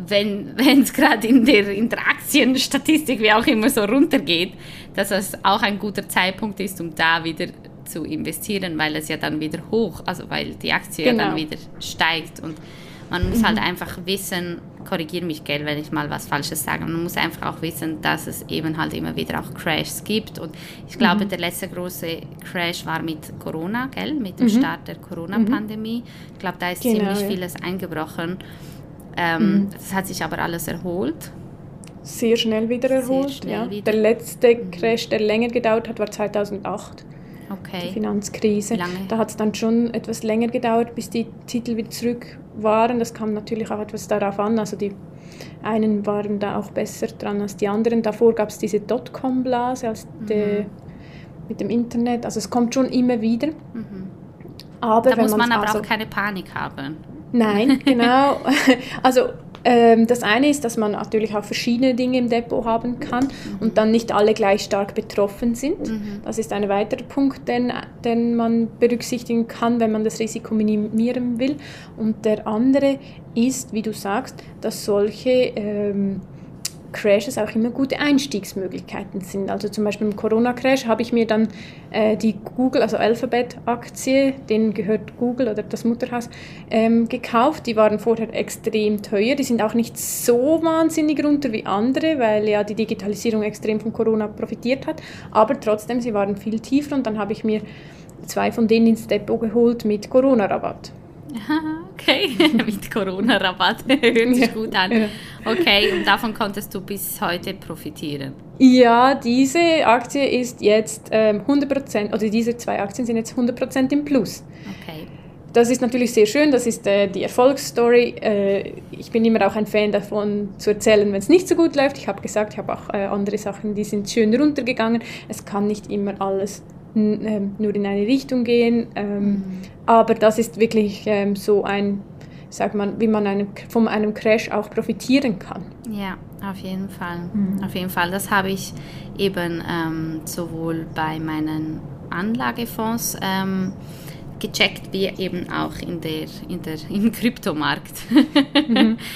wenn *laughs* es gerade in der, in der Aktienstatistik wie auch immer so runtergeht, dass es auch ein guter Zeitpunkt ist, um da wieder zu investieren, weil es ja dann wieder hoch, also weil die Aktie genau. ja dann wieder steigt und man muss halt mhm. halt einfach wissen, korrigiere mich, gell, wenn ich mal was Falsches sage. Man muss einfach auch wissen, dass es eben halt immer wieder auch Crashs gibt. Und ich glaube, mhm. der letzte große Crash war mit Corona, gell, mit dem mhm. Start der Corona-Pandemie. Ich glaube, da ist genau, ziemlich ja. vieles eingebrochen. Ähm, mhm. Das hat sich aber alles erholt.
Sehr schnell wieder erholt, schnell ja. Wieder. Der letzte mhm. Crash, der länger gedauert hat, war 2008. Okay. Die Finanzkrise. Da hat es dann schon etwas länger gedauert, bis die Titel wieder zurück waren. Das kam natürlich auch etwas darauf an. Also die einen waren da auch besser dran als die anderen. Davor gab es diese Dotcom-Blase als mhm. mit dem Internet. Also es kommt schon immer wieder. Mhm.
Aber da muss man aber also, auch keine Panik haben.
Nein, *laughs* genau. Also das eine ist, dass man natürlich auch verschiedene Dinge im Depot haben kann und dann nicht alle gleich stark betroffen sind. Mhm. Das ist ein weiterer Punkt, den, den man berücksichtigen kann, wenn man das Risiko minimieren will. Und der andere ist, wie du sagst, dass solche ähm, Crashes auch immer gute Einstiegsmöglichkeiten sind. Also zum Beispiel im Corona-Crash habe ich mir dann äh, die Google, also Alphabet-Aktie, denen gehört Google oder das Mutterhaus, ähm, gekauft. Die waren vorher extrem teuer. Die sind auch nicht so wahnsinnig runter wie andere, weil ja die Digitalisierung extrem von Corona profitiert hat. Aber trotzdem, sie waren viel tiefer und dann habe ich mir zwei von denen ins Depot geholt mit Corona-Rabatt.
Okay, *laughs* mit Corona-Rabatt. *laughs* Hört sich gut an. Okay, und davon konntest du bis heute profitieren?
Ja, diese Aktie ist jetzt ähm, 100%, oder diese zwei Aktien sind jetzt 100% im Plus. Okay. Das ist natürlich sehr schön, das ist äh, die Erfolgsstory. Äh, ich bin immer auch ein Fan davon zu erzählen, wenn es nicht so gut läuft. Ich habe gesagt, ich habe auch äh, andere Sachen, die sind schön runtergegangen. Es kann nicht immer alles nur in eine Richtung gehen. Ähm, mhm. Aber das ist wirklich ähm, so ein, sagt man, wie man einem, von einem Crash auch profitieren kann.
Ja, auf jeden Fall. Mhm. Auf jeden Fall. Das habe ich eben ähm, sowohl bei meinen Anlagefonds ähm, gecheckt, wie eben auch in der, in der, im Kryptomarkt.
mhm. *laughs*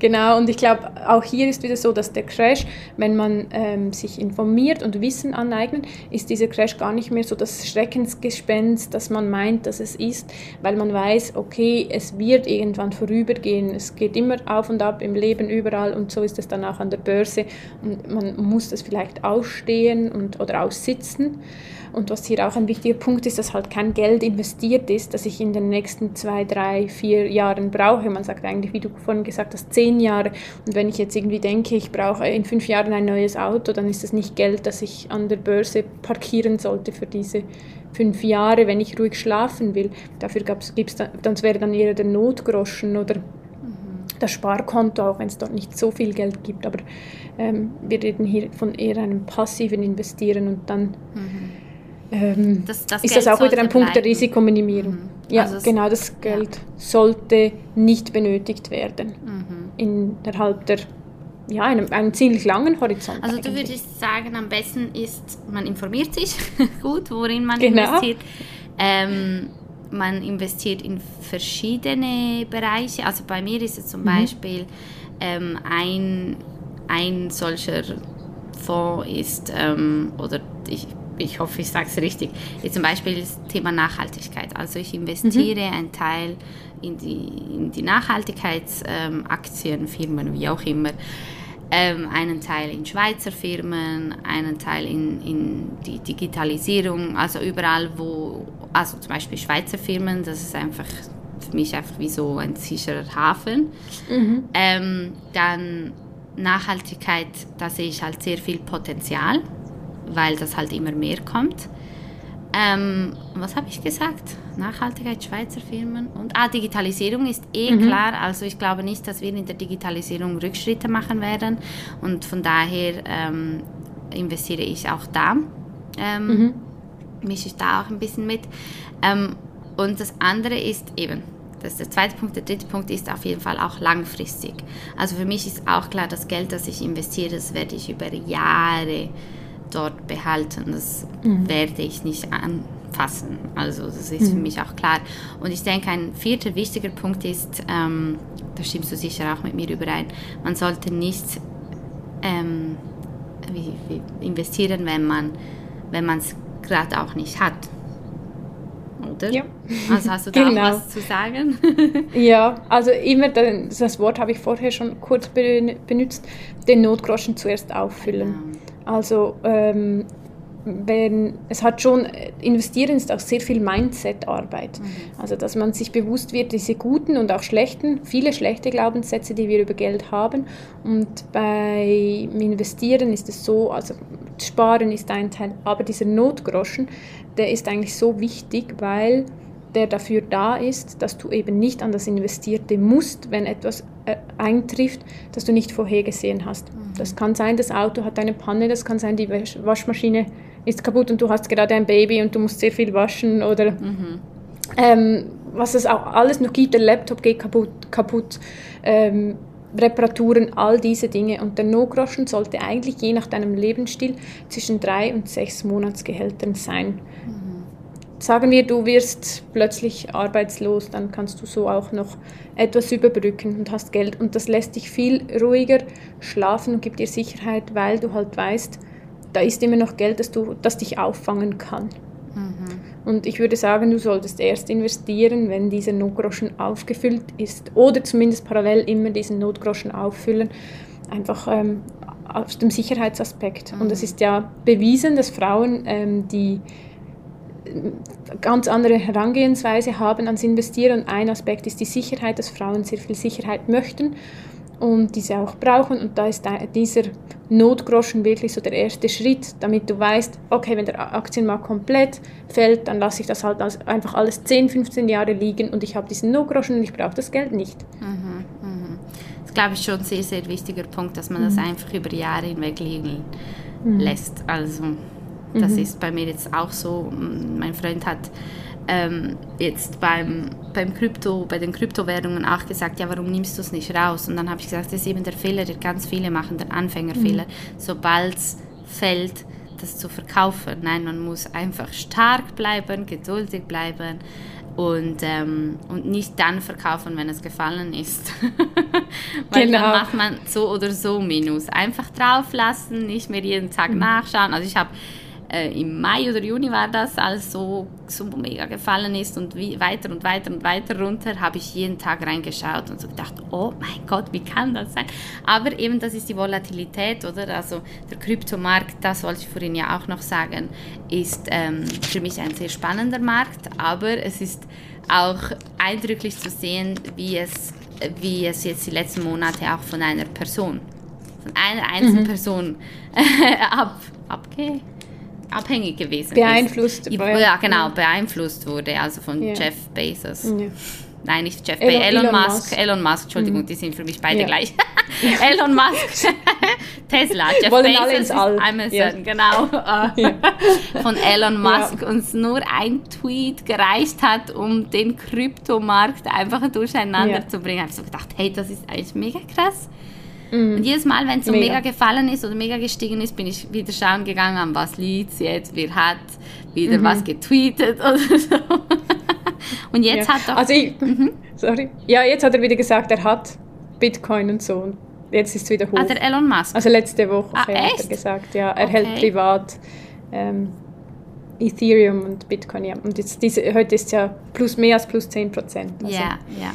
Genau, und ich glaube, auch hier ist wieder so, dass der Crash, wenn man ähm, sich informiert und Wissen aneignet, ist dieser Crash gar nicht mehr so das Schreckensgespenst, das man meint, dass es ist, weil man weiß, okay, es wird irgendwann vorübergehen, es geht immer auf und ab im Leben überall und so ist es dann auch an der Börse und man muss das vielleicht ausstehen und, oder aussitzen. Und was hier auch ein wichtiger Punkt ist, dass halt kein Geld investiert ist, das ich in den nächsten zwei, drei, vier Jahren brauche. Man sagt eigentlich, wie du vorhin gesagt hast, zehn Jahre. Und wenn ich jetzt irgendwie denke, ich brauche in fünf Jahren ein neues Auto, dann ist das nicht Geld, das ich an der Börse parkieren sollte für diese fünf Jahre, wenn ich ruhig schlafen will. Dafür gibt es dann, das wäre dann eher der Notgroschen oder mhm. das Sparkonto, auch wenn es dort nicht so viel Geld gibt. Aber ähm, wir reden hier von eher einem passiven Investieren und dann mhm. Ähm, das, das ist Geld das auch wieder ein Punkt bleiben. der Risikominimierung. Mhm. Ja, also genau, das Geld ja. sollte nicht benötigt werden mhm. innerhalb der ja, einem, einem ziemlich langen Horizont.
Also du würdest sagen, am besten ist, man informiert sich *laughs* gut, worin man genau. investiert. Ähm, man investiert in verschiedene Bereiche. Also bei mir ist es zum mhm. Beispiel ähm, ein, ein solcher Fonds ist, ähm, oder ich, ich hoffe, ich sage es richtig, zum Beispiel das Thema Nachhaltigkeit. Also ich investiere mhm. einen Teil in die, in die Nachhaltigkeitsaktien, Firmen, wie auch immer ähm, einen Teil in Schweizer Firmen, einen Teil in, in die Digitalisierung, also überall, wo, also zum Beispiel Schweizer Firmen, das ist einfach für mich einfach wie so ein sicherer Hafen. Mhm. Ähm, dann Nachhaltigkeit, da sehe ich halt sehr viel Potenzial, weil das halt immer mehr kommt. Ähm, was habe ich gesagt? Nachhaltigkeit, Schweizer Firmen und ah, Digitalisierung ist eh mhm. klar. Also ich glaube nicht, dass wir in der Digitalisierung Rückschritte machen werden und von daher ähm, investiere ich auch da. Ähm, mhm. Mische ich da auch ein bisschen mit. Ähm, und das andere ist eben, das ist der zweite Punkt. Der dritte Punkt ist auf jeden Fall auch langfristig. Also für mich ist auch klar, das Geld, das ich investiere, das werde ich über Jahre dort behalten. Das mhm. werde ich nicht anfassen. Also das ist mhm. für mich auch klar. Und ich denke, ein vierter wichtiger Punkt ist, ähm, da stimmst du sicher auch mit mir überein, man sollte nicht ähm, wie, wie investieren, wenn man wenn es gerade auch nicht hat. Oder? Ja. Also hast du da *laughs* genau. was zu sagen? *laughs* *laughs*
ja, also immer, das Wort habe ich vorher schon kurz benutzt, den Notgroschen zuerst auffüllen. Genau. Also ähm, wenn, es hat schon, investieren ist auch sehr viel Mindset-Arbeit. Mhm. Also, dass man sich bewusst wird, diese guten und auch schlechten, viele schlechte Glaubenssätze, die wir über Geld haben. Und beim Investieren ist es so, also Sparen ist ein Teil, aber dieser Notgroschen, der ist eigentlich so wichtig, weil der dafür da ist, dass du eben nicht an das Investierte musst, wenn etwas äh, eintrifft, das du nicht vorhergesehen hast. Mhm. Das kann sein, das Auto hat eine Panne, das kann sein, die Waschmaschine ist kaputt und du hast gerade ein Baby und du musst sehr viel waschen oder mhm. ähm, was es auch alles noch gibt, der Laptop geht kaputt, kaputt ähm, Reparaturen, all diese Dinge. Und der No-Groschen sollte eigentlich je nach deinem Lebensstil zwischen drei und sechs Monatsgehältern sein. Mhm sagen wir, du wirst plötzlich arbeitslos, dann kannst du so auch noch etwas überbrücken und hast Geld. Und das lässt dich viel ruhiger schlafen und gibt dir Sicherheit, weil du halt weißt, da ist immer noch Geld, das, du, das dich auffangen kann. Mhm. Und ich würde sagen, du solltest erst investieren, wenn dieser Notgroschen aufgefüllt ist oder zumindest parallel immer diesen Notgroschen auffüllen, einfach ähm, aus dem Sicherheitsaspekt. Mhm. Und es ist ja bewiesen, dass Frauen, ähm, die ganz andere Herangehensweise haben ans Investieren. Und ein Aspekt ist die Sicherheit, dass Frauen sehr viel Sicherheit möchten und diese auch brauchen. Und da ist dieser Notgroschen wirklich so der erste Schritt, damit du weißt, okay, wenn der Aktienmarkt komplett fällt, dann lasse ich das halt einfach alles 10, 15 Jahre liegen und ich habe diesen Notgroschen und ich brauche das Geld nicht. Mhm,
mh. Das glaube ich schon ein sehr, sehr wichtiger Punkt, dass man mhm. das einfach über Jahre hinweg liegen mhm. lässt. Also das mhm. ist bei mir jetzt auch so. Mein Freund hat ähm, jetzt beim, beim Krypto, bei den Kryptowährungen auch gesagt, ja, warum nimmst du es nicht raus? Und dann habe ich gesagt, das ist eben der Fehler, der ganz viele machen, der Anfängerfehler. Mhm. Sobald es fällt, das zu verkaufen. Nein, man muss einfach stark bleiben, geduldig bleiben und, ähm, und nicht dann verkaufen, wenn es gefallen ist. *laughs* Weil genau. dann macht man so oder so Minus. Einfach drauf lassen, nicht mehr jeden Tag mhm. nachschauen. Also ich habe äh, im Mai oder Juni war das, als so, so mega gefallen ist und wie, weiter und weiter und weiter runter, habe ich jeden Tag reingeschaut und so gedacht, oh mein Gott, wie kann das sein? Aber eben, das ist die Volatilität, oder? Also der Kryptomarkt, das wollte ich vorhin ja auch noch sagen, ist ähm, für mich ein sehr spannender Markt, aber es ist auch eindrücklich zu sehen, wie es, wie es jetzt die letzten Monate auch von einer Person, von einer einzelnen mhm. Person *laughs* ab, abgeht abhängig gewesen
beeinflusst
ist. Ja, genau, beeinflusst wurde, also von ja. Jeff Bezos. Ja. Nein, nicht Jeff Bezos, Elon, Elon, Musk. Musk. Elon Musk, Entschuldigung, mhm. die sind für mich beide ja. gleich. *laughs* *laughs* Elon Musk, *laughs* Tesla, Jeff
Wollen Bezos, alle ins All.
Amazon, ja. genau. Ja. Von Elon Musk uns nur ein Tweet gereicht hat, um den Kryptomarkt einfach durcheinander zu bringen. Ich habe so gedacht, hey, das ist eigentlich mega krass. Mhm. Und jedes Mal, wenn es so mega. mega. gefallen ist oder mega gestiegen ist, bin ich wieder schauen gegangen, an was liegt jetzt, wer hat wieder mhm. was getweetet *laughs* oder so. Und jetzt ja. hat er.
Also ich, *laughs* mhm. sorry. Ja, jetzt hat er wieder gesagt, er hat Bitcoin und so. Und jetzt ist es wieder hoch.
Ah, der Elon Musk?
Also letzte Woche ah, hat er gesagt, ja. Er okay. hält privat ähm, Ethereum und Bitcoin, ja. Und jetzt diese, heute ist es ja plus mehr als plus 10 Prozent.
Also, ja, ja.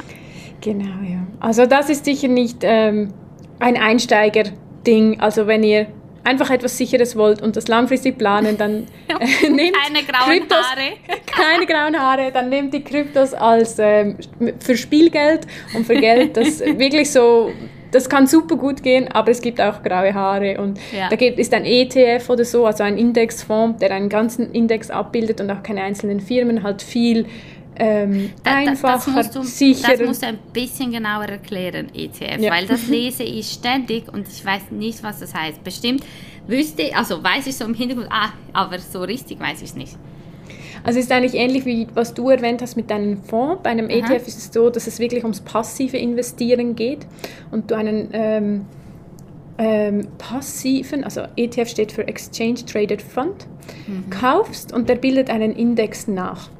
Genau, ja. Also das ist sicher nicht ähm, ein Einsteiger-Ding. Also wenn ihr einfach etwas Sicheres wollt und das langfristig planen, dann *laughs*
äh, nehmt keine grauen Kryptos, Haare. *laughs*
keine grauen Haare, dann nehmt die Kryptos als ähm, für Spielgeld und für Geld, das *laughs* wirklich so das kann super gut gehen, aber es gibt auch graue Haare und ja. da gibt, ist ein ETF oder so, also ein Indexfonds, der einen ganzen Index abbildet und auch keine einzelnen Firmen, halt viel ähm, da, einfacher,
das du, sicherer. Das musst du ein bisschen genauer erklären, ETF, ja. weil das *laughs* lese ich ständig und ich weiß nicht, was das heißt. Bestimmt wüsste, also weiß ich so im Hintergrund, ah, aber so richtig weiß ich es nicht.
Also es ist eigentlich ähnlich wie was du erwähnt hast mit deinem Fonds. Bei einem Aha. ETF ist es so, dass es wirklich ums passive Investieren geht und du einen ähm, ähm, passiven, also ETF steht für Exchange Traded Fund, mhm. kaufst und der bildet einen Index nach.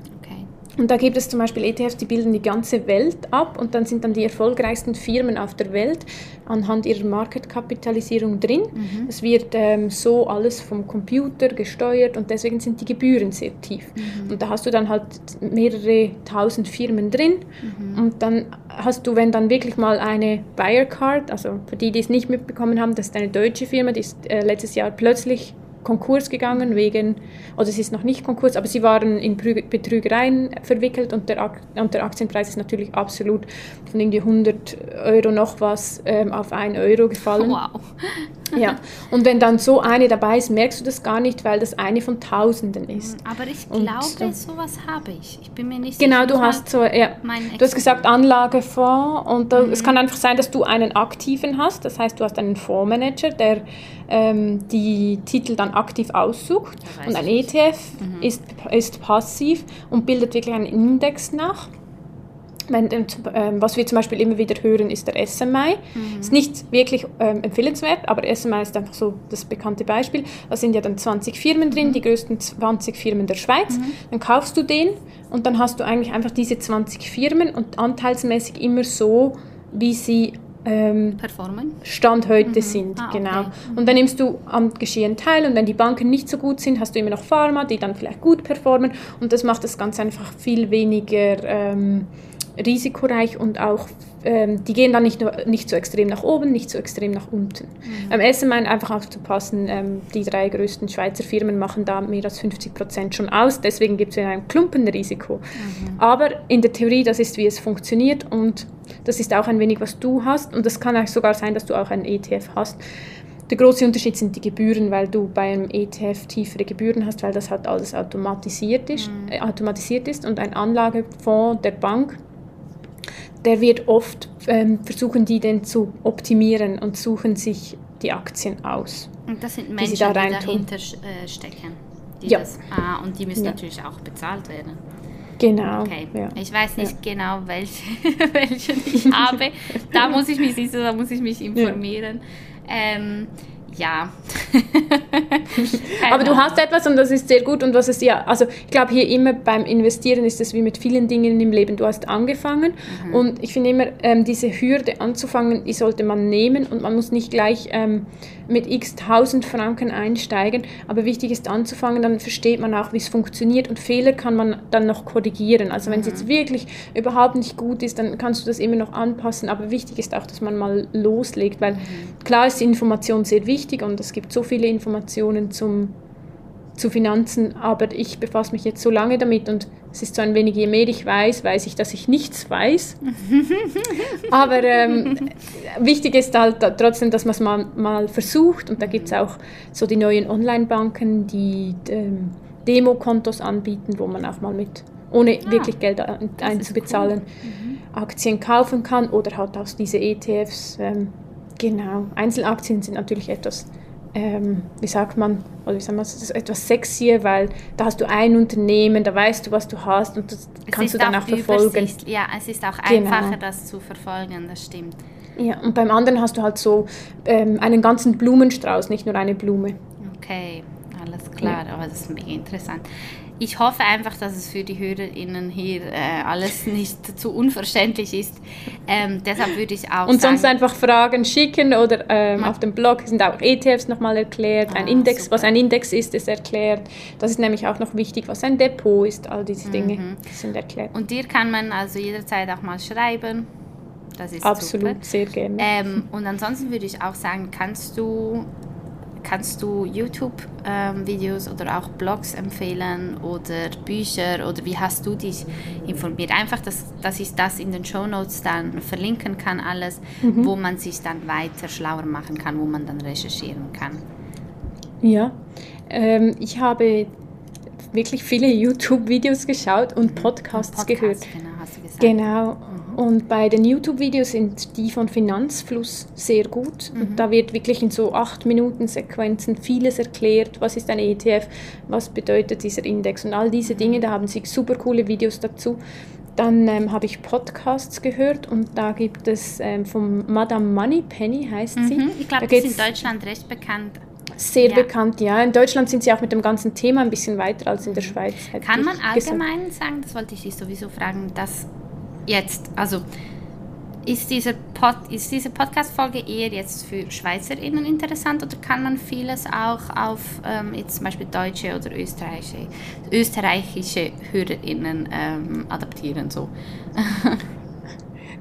Und da gibt es zum Beispiel ETFs, die bilden die ganze Welt ab und dann sind dann die erfolgreichsten Firmen auf der Welt anhand ihrer Marketkapitalisierung drin. Mhm. Es wird ähm, so alles vom Computer gesteuert und deswegen sind die Gebühren sehr tief. Mhm. Und da hast du dann halt mehrere tausend Firmen drin mhm. und dann hast du, wenn dann wirklich mal eine Buyer Card, also für die, die es nicht mitbekommen haben, das ist eine deutsche Firma, die ist äh, letztes Jahr plötzlich Konkurs gegangen wegen, oder es ist noch nicht Konkurs, aber sie waren in Betrügereien verwickelt und der, und der Aktienpreis ist natürlich absolut von irgendwie 100 Euro noch was ähm, auf 1 Euro gefallen.
Wow.
Ja, und wenn dann so eine dabei ist, merkst du das gar nicht, weil das eine von Tausenden ist.
Aber ich glaube, und, sowas habe ich. Ich bin mir nicht
genau, sicher. Genau, du hast so, ja, du hast gesagt Anlagefonds und da, mhm. es kann einfach sein, dass du einen aktiven hast, das heißt, du hast einen Fondsmanager, der ähm, die Titel dann aktiv aussucht. Und ein ETF mhm. ist, ist passiv und bildet wirklich einen Index nach. Wenn, ähm, was wir zum Beispiel immer wieder hören, ist der SMI. Mhm. Ist nicht wirklich ähm, empfehlenswert, aber SMI ist einfach so das bekannte Beispiel. Da sind ja dann 20 Firmen drin, mhm. die größten 20 Firmen der Schweiz. Mhm. Dann kaufst du den und dann hast du eigentlich einfach diese 20 Firmen und anteilsmäßig immer so, wie sie ähm,
Performen?
Stand heute mhm. sind. Ah, genau. Okay. Mhm. Und dann nimmst du am Geschehen teil und wenn die Banken nicht so gut sind, hast du immer noch Pharma, die dann vielleicht gut performen und das macht das Ganze einfach viel weniger ähm, risikoreich und auch ähm, die gehen dann nicht, nur, nicht so extrem nach oben, nicht so extrem nach unten. Mhm. Am Essen meint einfach aufzupassen, ähm, die drei größten Schweizer Firmen machen da mehr als 50 Prozent schon aus, deswegen gibt es ein Klumpenrisiko. Mhm. Aber in der Theorie, das ist, wie es funktioniert und das ist auch ein wenig, was du hast und das kann auch sogar sein, dass du auch einen ETF hast. Der große Unterschied sind die Gebühren, weil du beim ETF tiefere Gebühren hast, weil das halt alles automatisiert ist, mhm. äh, automatisiert ist und ein Anlagefonds der Bank der wird oft ähm, versuchen, die denn zu optimieren und suchen sich die Aktien aus.
Und das sind Menschen, die, da die dahinter äh, stecken. Die ja. Das, ah, und die müssen ja. natürlich auch bezahlt werden.
Genau.
Okay. Ja. Ich weiß nicht ja. genau, welche, *laughs* welche ich habe. da muss ich mich, da muss ich mich informieren. Ähm, ja. *laughs*
Aber du hast etwas und das ist sehr gut und was es ja, also ich glaube hier immer beim Investieren ist es wie mit vielen Dingen im Leben. Du hast angefangen mhm. und ich finde immer ähm, diese Hürde anzufangen, die sollte man nehmen und man muss nicht gleich ähm, mit x tausend Franken einsteigen, aber wichtig ist anzufangen, dann versteht man auch, wie es funktioniert und Fehler kann man dann noch korrigieren. Also wenn es jetzt mhm. wirklich überhaupt nicht gut ist, dann kannst du das immer noch anpassen, aber wichtig ist auch, dass man mal loslegt, weil mhm. klar ist die Information sehr wichtig und es gibt so viele Informationen zum zu Finanzen, aber ich befasse mich jetzt so lange damit und es ist so ein wenig, je mehr ich weiß, weiß ich, dass ich nichts weiß. *laughs* aber ähm, wichtig ist halt trotzdem, dass man es mal, mal versucht und da gibt es auch so die neuen Online-Banken, die ähm, Demokontos anbieten, wo man auch mal mit, ohne ah, wirklich Geld einzubezahlen, cool. mhm. Aktien kaufen kann oder halt auch diese ETFs. Ähm, genau, Einzelaktien sind natürlich etwas ähm, wie sagt man, oder wie sagt man, das ist etwas sexier, weil da hast du ein Unternehmen, da weißt du, was du hast und das es kannst du dann auch, auch verfolgen.
Ja, es ist auch genau. einfacher, das zu verfolgen, das stimmt.
Ja, und beim anderen hast du halt so ähm, einen ganzen Blumenstrauß, nicht nur eine Blume.
Okay, alles klar, ja. aber das ist mega interessant ich hoffe einfach, dass es für die HörerInnen hier äh, alles nicht zu unverständlich ist. Ähm, deshalb würde ich auch
Und sonst einfach Fragen schicken oder ähm, auf dem Blog sind auch ETFs nochmal erklärt, ah, ein Index, super. was ein Index ist, ist erklärt. Das ist nämlich auch noch wichtig, was ein Depot ist, all diese Dinge mhm. sind erklärt.
Und dir kann man also jederzeit auch mal schreiben.
Das ist Absolut, super. sehr gerne.
Ähm, und ansonsten würde ich auch sagen, kannst du kannst du YouTube-Videos ähm, oder auch Blogs empfehlen oder Bücher oder wie hast du dich informiert? Einfach, dass, dass ich das in den Show Notes dann verlinken kann, alles, mhm. wo man sich dann weiter schlauer machen kann, wo man dann recherchieren kann.
Ja, ähm, ich habe wirklich viele *laughs* YouTube-Videos geschaut und Podcasts Podcast, gehört. Genau, hast du gesagt. Genau. Und bei den YouTube-Videos sind die von Finanzfluss sehr gut. Mhm. Und da wird wirklich in so acht Minuten Sequenzen vieles erklärt. Was ist ein ETF? Was bedeutet dieser Index? Und all diese mhm. Dinge, da haben sie super coole Videos dazu. Dann ähm, habe ich Podcasts gehört und da gibt es ähm, von Madame Moneypenny heißt sie. Mhm.
Ich glaube, das ist in Deutschland recht bekannt.
Sehr ja. bekannt, ja. In Deutschland sind sie auch mit dem ganzen Thema ein bisschen weiter als in der mhm. Schweiz.
Kann man allgemein gesagt. sagen, das wollte ich dich sowieso fragen, dass jetzt, also ist diese, Pod, ist diese Podcast-Folge eher jetzt für SchweizerInnen interessant oder kann man vieles auch auf ähm, jetzt zum Beispiel deutsche oder österreichische, österreichische HörerInnen ähm, adaptieren? So? *laughs*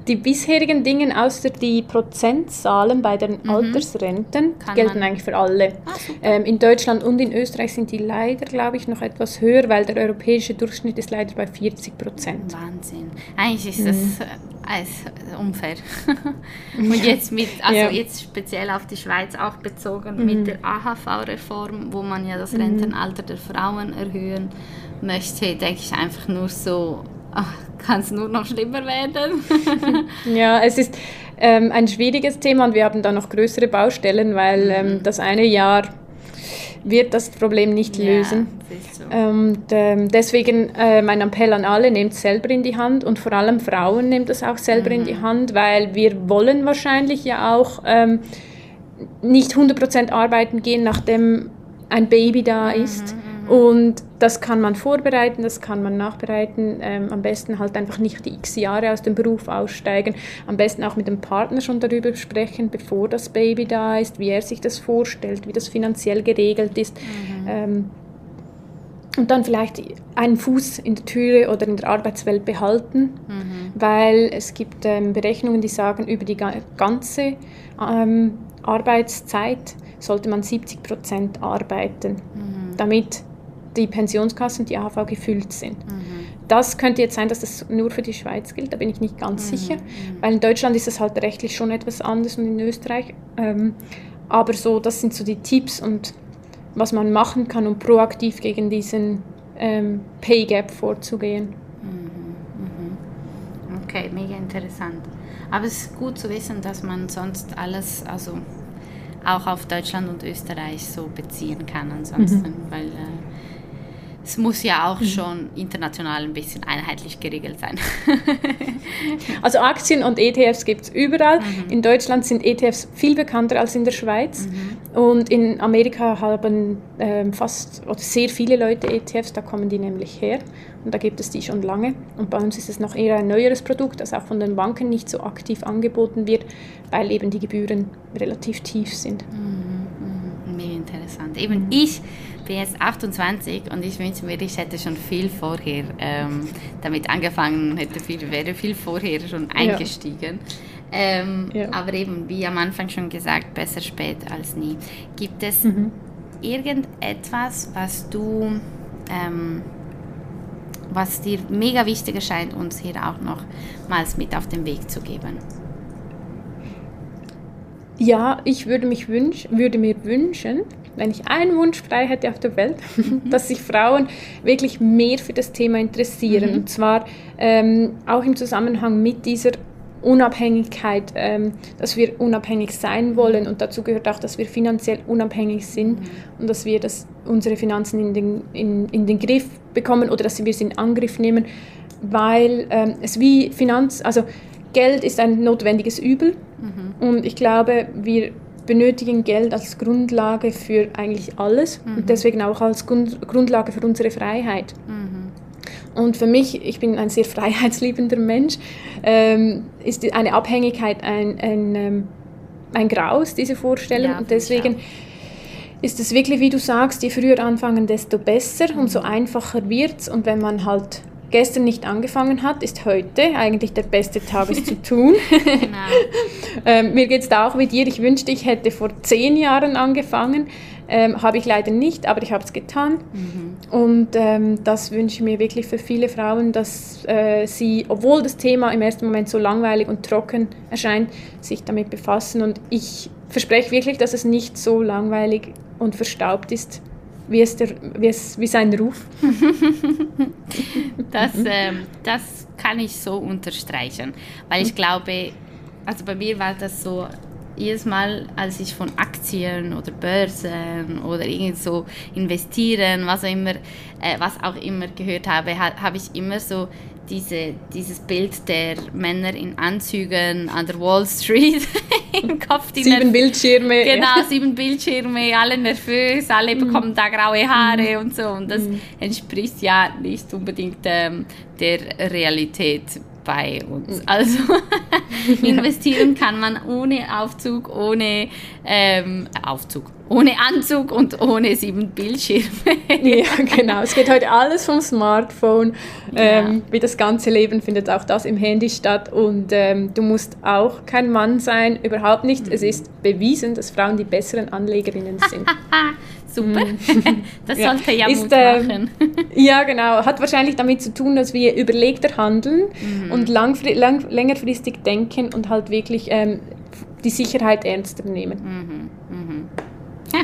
Die bisherigen Dinge, außer die Prozentzahlen bei den mhm. Altersrenten, gelten eigentlich für alle. Ah, ähm, in Deutschland und in Österreich sind die leider, glaube ich, noch etwas höher, weil der europäische Durchschnitt ist leider bei 40 Prozent.
Wahnsinn. Eigentlich ist mhm. das äh, unfair. *laughs* und jetzt mit, *laughs* also ja. jetzt speziell auf die Schweiz auch bezogen, mhm. mit der AHV-Reform, wo man ja das mhm. Rentenalter der Frauen erhöhen möchte, denke ich einfach nur so, kann es nur noch schlimmer werden. *laughs*
ja, es ist ähm, ein schwieriges Thema und wir haben da noch größere Baustellen, weil ähm, mhm. das eine Jahr wird das Problem nicht ja, lösen. So. Und ähm, deswegen äh, mein Appell an alle, nehmt es selber in die Hand und vor allem Frauen nehmt es auch selber mhm. in die mhm. Hand, weil wir wollen wahrscheinlich ja auch ähm, nicht 100% arbeiten gehen, nachdem ein Baby da mhm. ist. Und das kann man vorbereiten, das kann man nachbereiten. Ähm, am besten halt einfach nicht die x Jahre aus dem Beruf aussteigen. Am besten auch mit dem Partner schon darüber sprechen, bevor das Baby da ist, wie er sich das vorstellt, wie das finanziell geregelt ist. Mhm. Ähm, und dann vielleicht einen Fuß in der Türe oder in der Arbeitswelt behalten, mhm. weil es gibt ähm, Berechnungen, die sagen, über die ganze ähm, Arbeitszeit sollte man 70 Prozent arbeiten, mhm. damit die Pensionskassen, die AHV gefüllt sind. Mhm. Das könnte jetzt sein, dass das nur für die Schweiz gilt, da bin ich nicht ganz mhm. sicher, mhm. weil in Deutschland ist es halt rechtlich schon etwas anders und in Österreich. Ähm, aber so, das sind so die Tipps und was man machen kann, um proaktiv gegen diesen ähm, Pay Gap vorzugehen.
Mhm, mhm. Okay, mega interessant. Aber es ist gut zu wissen, dass man sonst alles, also auch auf Deutschland und Österreich so beziehen kann ansonsten, mhm. weil äh, es muss ja auch mhm. schon international ein bisschen einheitlich geregelt sein. *laughs*
also Aktien und ETFs gibt es überall. Mhm. In Deutschland sind ETFs viel bekannter als in der Schweiz. Mhm. Und in Amerika haben ähm, fast oder sehr viele Leute ETFs, da kommen die nämlich her. Und da gibt es die schon lange. Und bei uns ist es noch eher ein neueres Produkt, das auch von den Banken nicht so aktiv angeboten wird, weil eben die Gebühren relativ tief sind.
Mhm. mhm. Mega interessant. Eben ich bin jetzt 28 und ich wünsche mir, ich hätte schon viel vorher ähm, damit angefangen, hätte viel, wäre viel vorher schon eingestiegen. Ja. Ähm, ja. Aber eben, wie am Anfang schon gesagt, besser spät als nie. Gibt es, mhm. irgendetwas, was du, ähm, was dir mega wichtig erscheint, uns hier auch nochmals mit auf den Weg zu geben?
Ja, ich würde, mich wünsch, würde mir wünschen, wenn ich einen Wunsch frei hätte auf der Welt, mhm. dass sich Frauen wirklich mehr für das Thema interessieren. Mhm. Und zwar ähm, auch im Zusammenhang mit dieser Unabhängigkeit, ähm, dass wir unabhängig sein wollen und dazu gehört auch, dass wir finanziell unabhängig sind mhm. und dass wir das, unsere Finanzen in den, in, in den Griff bekommen oder dass wir sie in Angriff nehmen, weil ähm, es wie Finanz, also Geld ist ein notwendiges Übel mhm. und ich glaube, wir benötigen Geld als Grundlage für eigentlich alles mhm. und deswegen auch als Grund, Grundlage für unsere Freiheit. Mhm. Und für mich, ich bin ein sehr *laughs* freiheitsliebender Mensch, ähm, ist eine Abhängigkeit ein, ein, ähm, ein Graus, diese Vorstellung. Ja, und deswegen ist es wirklich, wie du sagst, je früher anfangen, desto besser mhm. und so einfacher wird es. Und wenn man halt gestern nicht angefangen hat, ist heute eigentlich der beste Tag, es zu *laughs* tun. genau. *laughs* ähm, mir geht es da auch wie dir. Ich wünschte, ich hätte vor zehn Jahren angefangen. Ähm, habe ich leider nicht, aber ich habe es getan. Mhm. Und ähm, das wünsche ich mir wirklich für viele Frauen, dass äh, sie, obwohl das Thema im ersten Moment so langweilig und trocken erscheint, sich damit befassen. Und ich verspreche wirklich, dass es nicht so langweilig und verstaubt ist, wie, es der, wie, es, wie sein Ruf. *laughs*
das, ähm, das kann ich so unterstreichen, weil ich glaube, also bei mir war das so, jedes Mal, als ich von Aktien oder Börsen oder irgend so investieren, was auch immer, äh, was auch immer gehört habe, ha, habe ich immer so diese, dieses Bild der Männer in Anzügen an der Wall Street *laughs* im Kopf.
sieben Bildschirme.
Genau, ja. sieben Bildschirme, alle nervös, alle mhm. bekommen da graue Haare mhm. und so. Und das mhm. entspricht ja nicht unbedingt ähm, der Realität bei uns. Mhm. Also *laughs* *laughs* investieren kann man ohne Aufzug, ohne ähm, Aufzug, ohne Anzug und ohne sieben Bildschirme. *laughs*
ja, genau. Es geht heute alles vom Smartphone. Ähm, ja. Wie das ganze Leben findet auch das im Handy statt. Und ähm, du musst auch kein Mann sein, überhaupt nicht. Mhm. Es ist bewiesen, dass Frauen die besseren Anlegerinnen sind.
Super. Mhm. *laughs* Das sollte ja, ja Mut äh, machen. *laughs*
ja, genau. Hat wahrscheinlich damit zu tun, dass wir überlegter handeln mhm. und lang, längerfristig denken und halt wirklich ähm, die Sicherheit ernster nehmen.
Mhm. Mhm. Ja,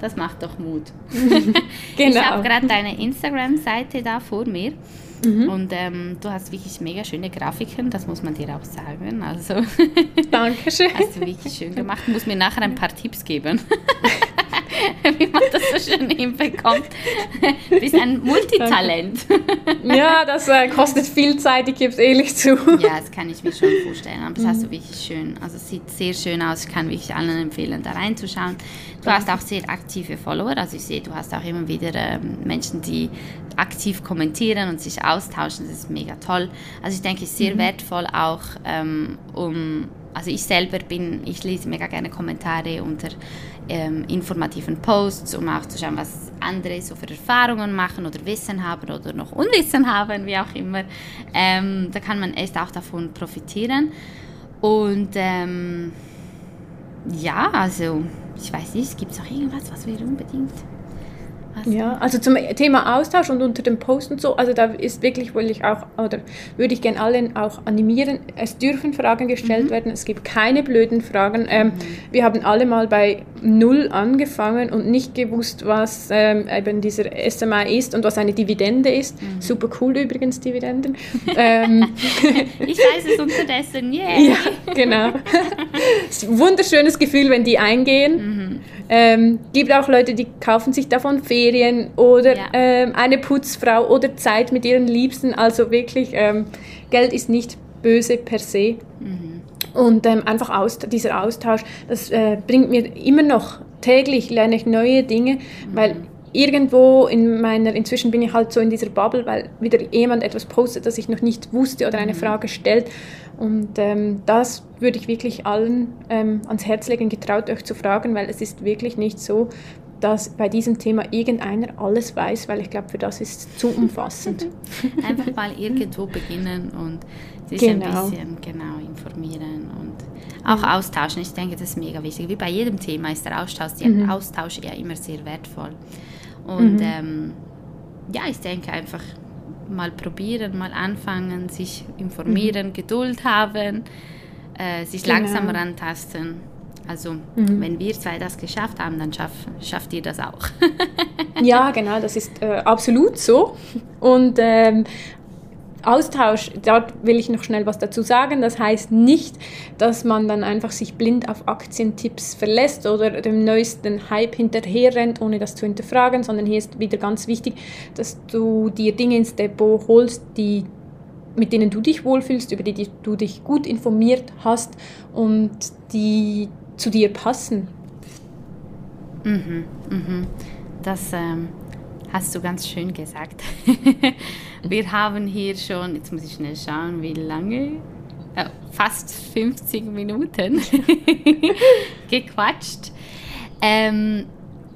das macht doch Mut. *laughs* genau. Ich habe gerade deine Instagram-Seite da vor mir. Mhm. Und ähm, du hast wirklich mega schöne Grafiken, das muss man dir auch sagen. Also,
Dankeschön.
Hast du wirklich schön gemacht. Du musst mir nachher ein paar Tipps geben. *laughs* wie man das so schön hinbekommt. Du bist ein Multitalent.
ja, das äh, kostet viel Zeit, ich gebe es ehrlich zu.
Ja, das kann ich mir schon vorstellen. Aber das hast du wirklich schön. Also es sieht sehr schön aus. Ich kann wirklich allen empfehlen, da reinzuschauen. Du hast auch sehr aktive Follower. Also ich sehe, du hast auch immer wieder ähm, Menschen, die aktiv kommentieren und sich austauschen. Das ist mega toll. Also ich denke, es ist sehr mhm. wertvoll auch, ähm, um also ich selber bin, ich lese mega gerne Kommentare unter ähm, informativen Posts, um auch zu schauen, was andere so für Erfahrungen machen oder Wissen haben oder noch Unwissen haben, wie auch immer. Ähm, da kann man echt auch davon profitieren. Und ähm, ja, also ich weiß nicht, gibt es auch irgendwas, was wir unbedingt
ja, also zum Thema Austausch und unter dem Post und so, also da ist wirklich, will ich auch, oder würde ich gerne allen auch animieren, es dürfen Fragen gestellt mhm. werden, es gibt keine blöden Fragen. Ähm, mhm. Wir haben alle mal bei Null angefangen und nicht gewusst, was ähm, eben dieser SMA ist und was eine Dividende ist. Mhm. Super cool übrigens, Dividenden. *laughs* ähm, *laughs*
ich weiß es unterdessen, yeah.
Ja, genau. *laughs* wunderschönes Gefühl, wenn die eingehen. Ähm, gibt auch Leute, die kaufen sich davon Ferien oder ja. ähm, eine Putzfrau oder Zeit mit ihren Liebsten. Also wirklich, ähm, Geld ist nicht böse per se. Mhm. Und ähm, einfach aus, dieser Austausch, das äh, bringt mir immer noch täglich, lerne ich neue Dinge, mhm. weil irgendwo in meiner, inzwischen bin ich halt so in dieser Bubble, weil wieder jemand etwas postet, das ich noch nicht wusste oder eine mhm. Frage stellt. Und ähm, das würde ich wirklich allen ähm, ans Herz legen, getraut euch zu fragen, weil es ist wirklich nicht so, dass bei diesem Thema irgendeiner alles weiß, weil ich glaube, für das ist es zu umfassend. *laughs*
Einfach mal irgendwo beginnen und sich genau. ein bisschen genau informieren und auch mhm. austauschen. Ich denke, das ist mega wichtig. Wie bei jedem Thema ist der Austausch, der mhm. Austausch ja immer sehr wertvoll. Und mhm. ähm, ja, ich denke einfach mal probieren, mal anfangen, sich informieren, mhm. Geduld haben, äh, sich genau. langsam rantasten. Also mhm. wenn wir zwei das geschafft haben, dann schaff, schafft ihr das auch.
ja, genau, das ist äh, absolut so. Und ähm, Austausch, dort will ich noch schnell was dazu sagen. Das heißt nicht, dass man dann einfach sich blind auf Aktientipps verlässt oder dem neuesten Hype hinterherrennt, ohne das zu hinterfragen, sondern hier ist wieder ganz wichtig, dass du dir Dinge ins Depot holst, die mit denen du dich wohlfühlst, über die du dich gut informiert hast und die zu dir passen.
Mhm, mhm. Das ähm, hast du ganz schön gesagt. *laughs* Wir haben hier schon, jetzt muss ich schnell schauen, wie lange? Äh, fast 50 Minuten *laughs* gequatscht. Ähm,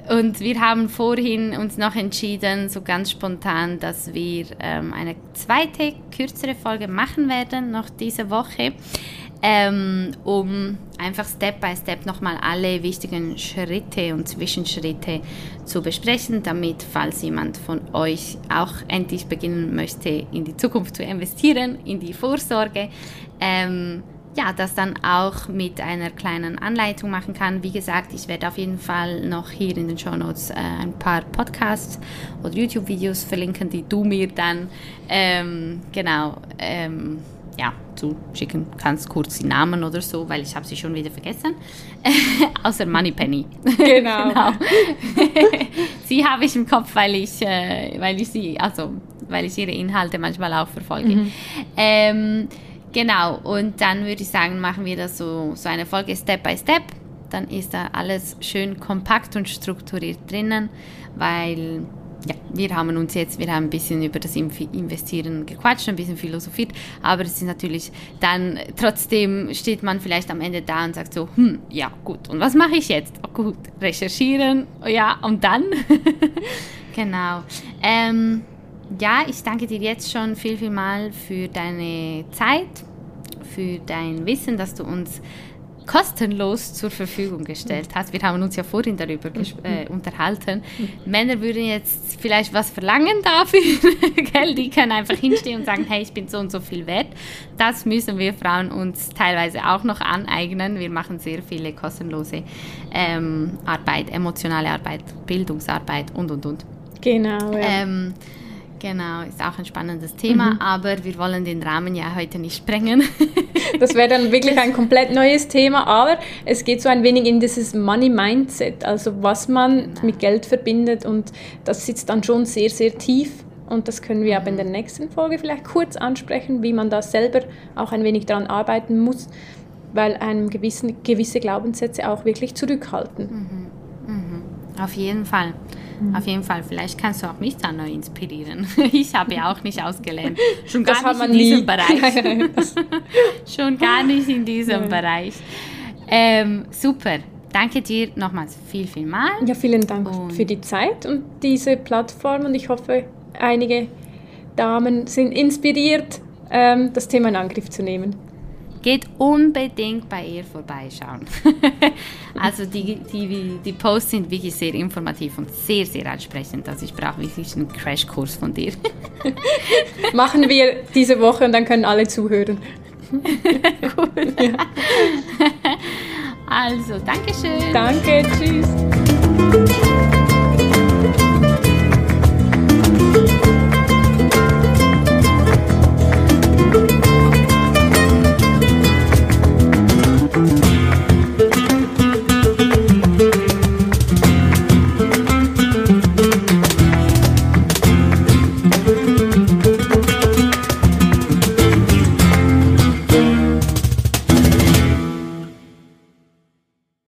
und wir haben vorhin uns noch entschieden, so ganz spontan, dass wir ähm, eine zweite, kürzere Folge machen werden, noch diese Woche ähm, um einfach Step by Step nochmal alle wichtigen Schritte und Zwischenschritte zu besprechen, damit, falls jemand von euch auch endlich beginnen möchte, in die Zukunft zu investieren, in die Vorsorge, ähm, ja, das dann auch mit einer kleinen Anleitung machen kann. Wie gesagt, ich werde auf jeden Fall noch hier in den Show Notes äh, ein paar Podcasts oder YouTube-Videos verlinken, die du mir dann ähm, genau ähm, ja, zuschicken kannst, kurz die Namen oder so, weil ich habe sie schon wieder vergessen. *laughs* Außer Moneypenny. *laughs* Genau. genau. *laughs* sie habe ich im Kopf, weil ich, äh, weil ich sie, also weil ich ihre Inhalte manchmal auch verfolge. Mhm. Ähm, genau, und dann würde ich sagen, machen wir das so, so eine Folge Step by Step. Dann ist da alles schön kompakt und strukturiert drinnen, weil ja, wir haben uns jetzt, wir haben ein bisschen über das Investieren gequatscht, ein bisschen philosophiert, aber es ist natürlich dann, trotzdem steht man vielleicht am Ende da und sagt so, hm, ja, gut, und was mache ich jetzt? Oh, gut, recherchieren, ja, und dann? *laughs* genau. Ähm, ja, ich danke dir jetzt schon viel, viel mal für deine Zeit, für dein Wissen, dass du uns kostenlos zur Verfügung gestellt hast. Wir haben uns ja vorhin darüber äh, unterhalten. Männer würden jetzt vielleicht was verlangen dafür, *laughs* gell? die können einfach hinstehen und sagen, hey, ich bin so und so viel wert. Das müssen wir Frauen uns teilweise auch noch aneignen. Wir machen sehr viele kostenlose ähm, Arbeit, emotionale Arbeit, Bildungsarbeit und, und, und.
Genau. Ja.
Ähm, Genau, ist auch ein spannendes Thema, mhm. aber wir wollen den Rahmen ja heute nicht sprengen. *laughs*
das wäre dann wirklich ein komplett neues Thema, aber es geht so ein wenig in dieses Money Mindset, also was man genau. mit Geld verbindet und das sitzt dann schon sehr, sehr tief und das können wir aber in der mhm. nächsten Folge vielleicht kurz ansprechen, wie man da selber auch ein wenig daran arbeiten muss, weil einem gewissen, gewisse Glaubenssätze auch wirklich zurückhalten.
Mhm. Mhm. Auf jeden Fall. Mhm. Auf jeden Fall, vielleicht kannst du auch mich da neu inspirieren. *laughs* Ich habe ja auch nicht ausgelernt. *laughs* Schon gar das nicht in diesem nie. *laughs* Bereich. Schon gar nicht in diesem Bereich. Ähm, super. Danke dir nochmals viel, viel mal.
Ja, vielen Dank und für die Zeit und diese Plattform und ich hoffe, einige Damen sind inspiriert, ähm, das Thema in Angriff zu nehmen
geht unbedingt bei ihr vorbeischauen. *laughs* also die, die, die Posts sind wirklich sehr informativ und sehr, sehr ansprechend. Also ich brauche wirklich einen Crashkurs von dir. *laughs*
Machen wir diese Woche und dann können alle zuhören. *laughs*
cool. Ja. Also, Dankeschön.
Danke, tschüss.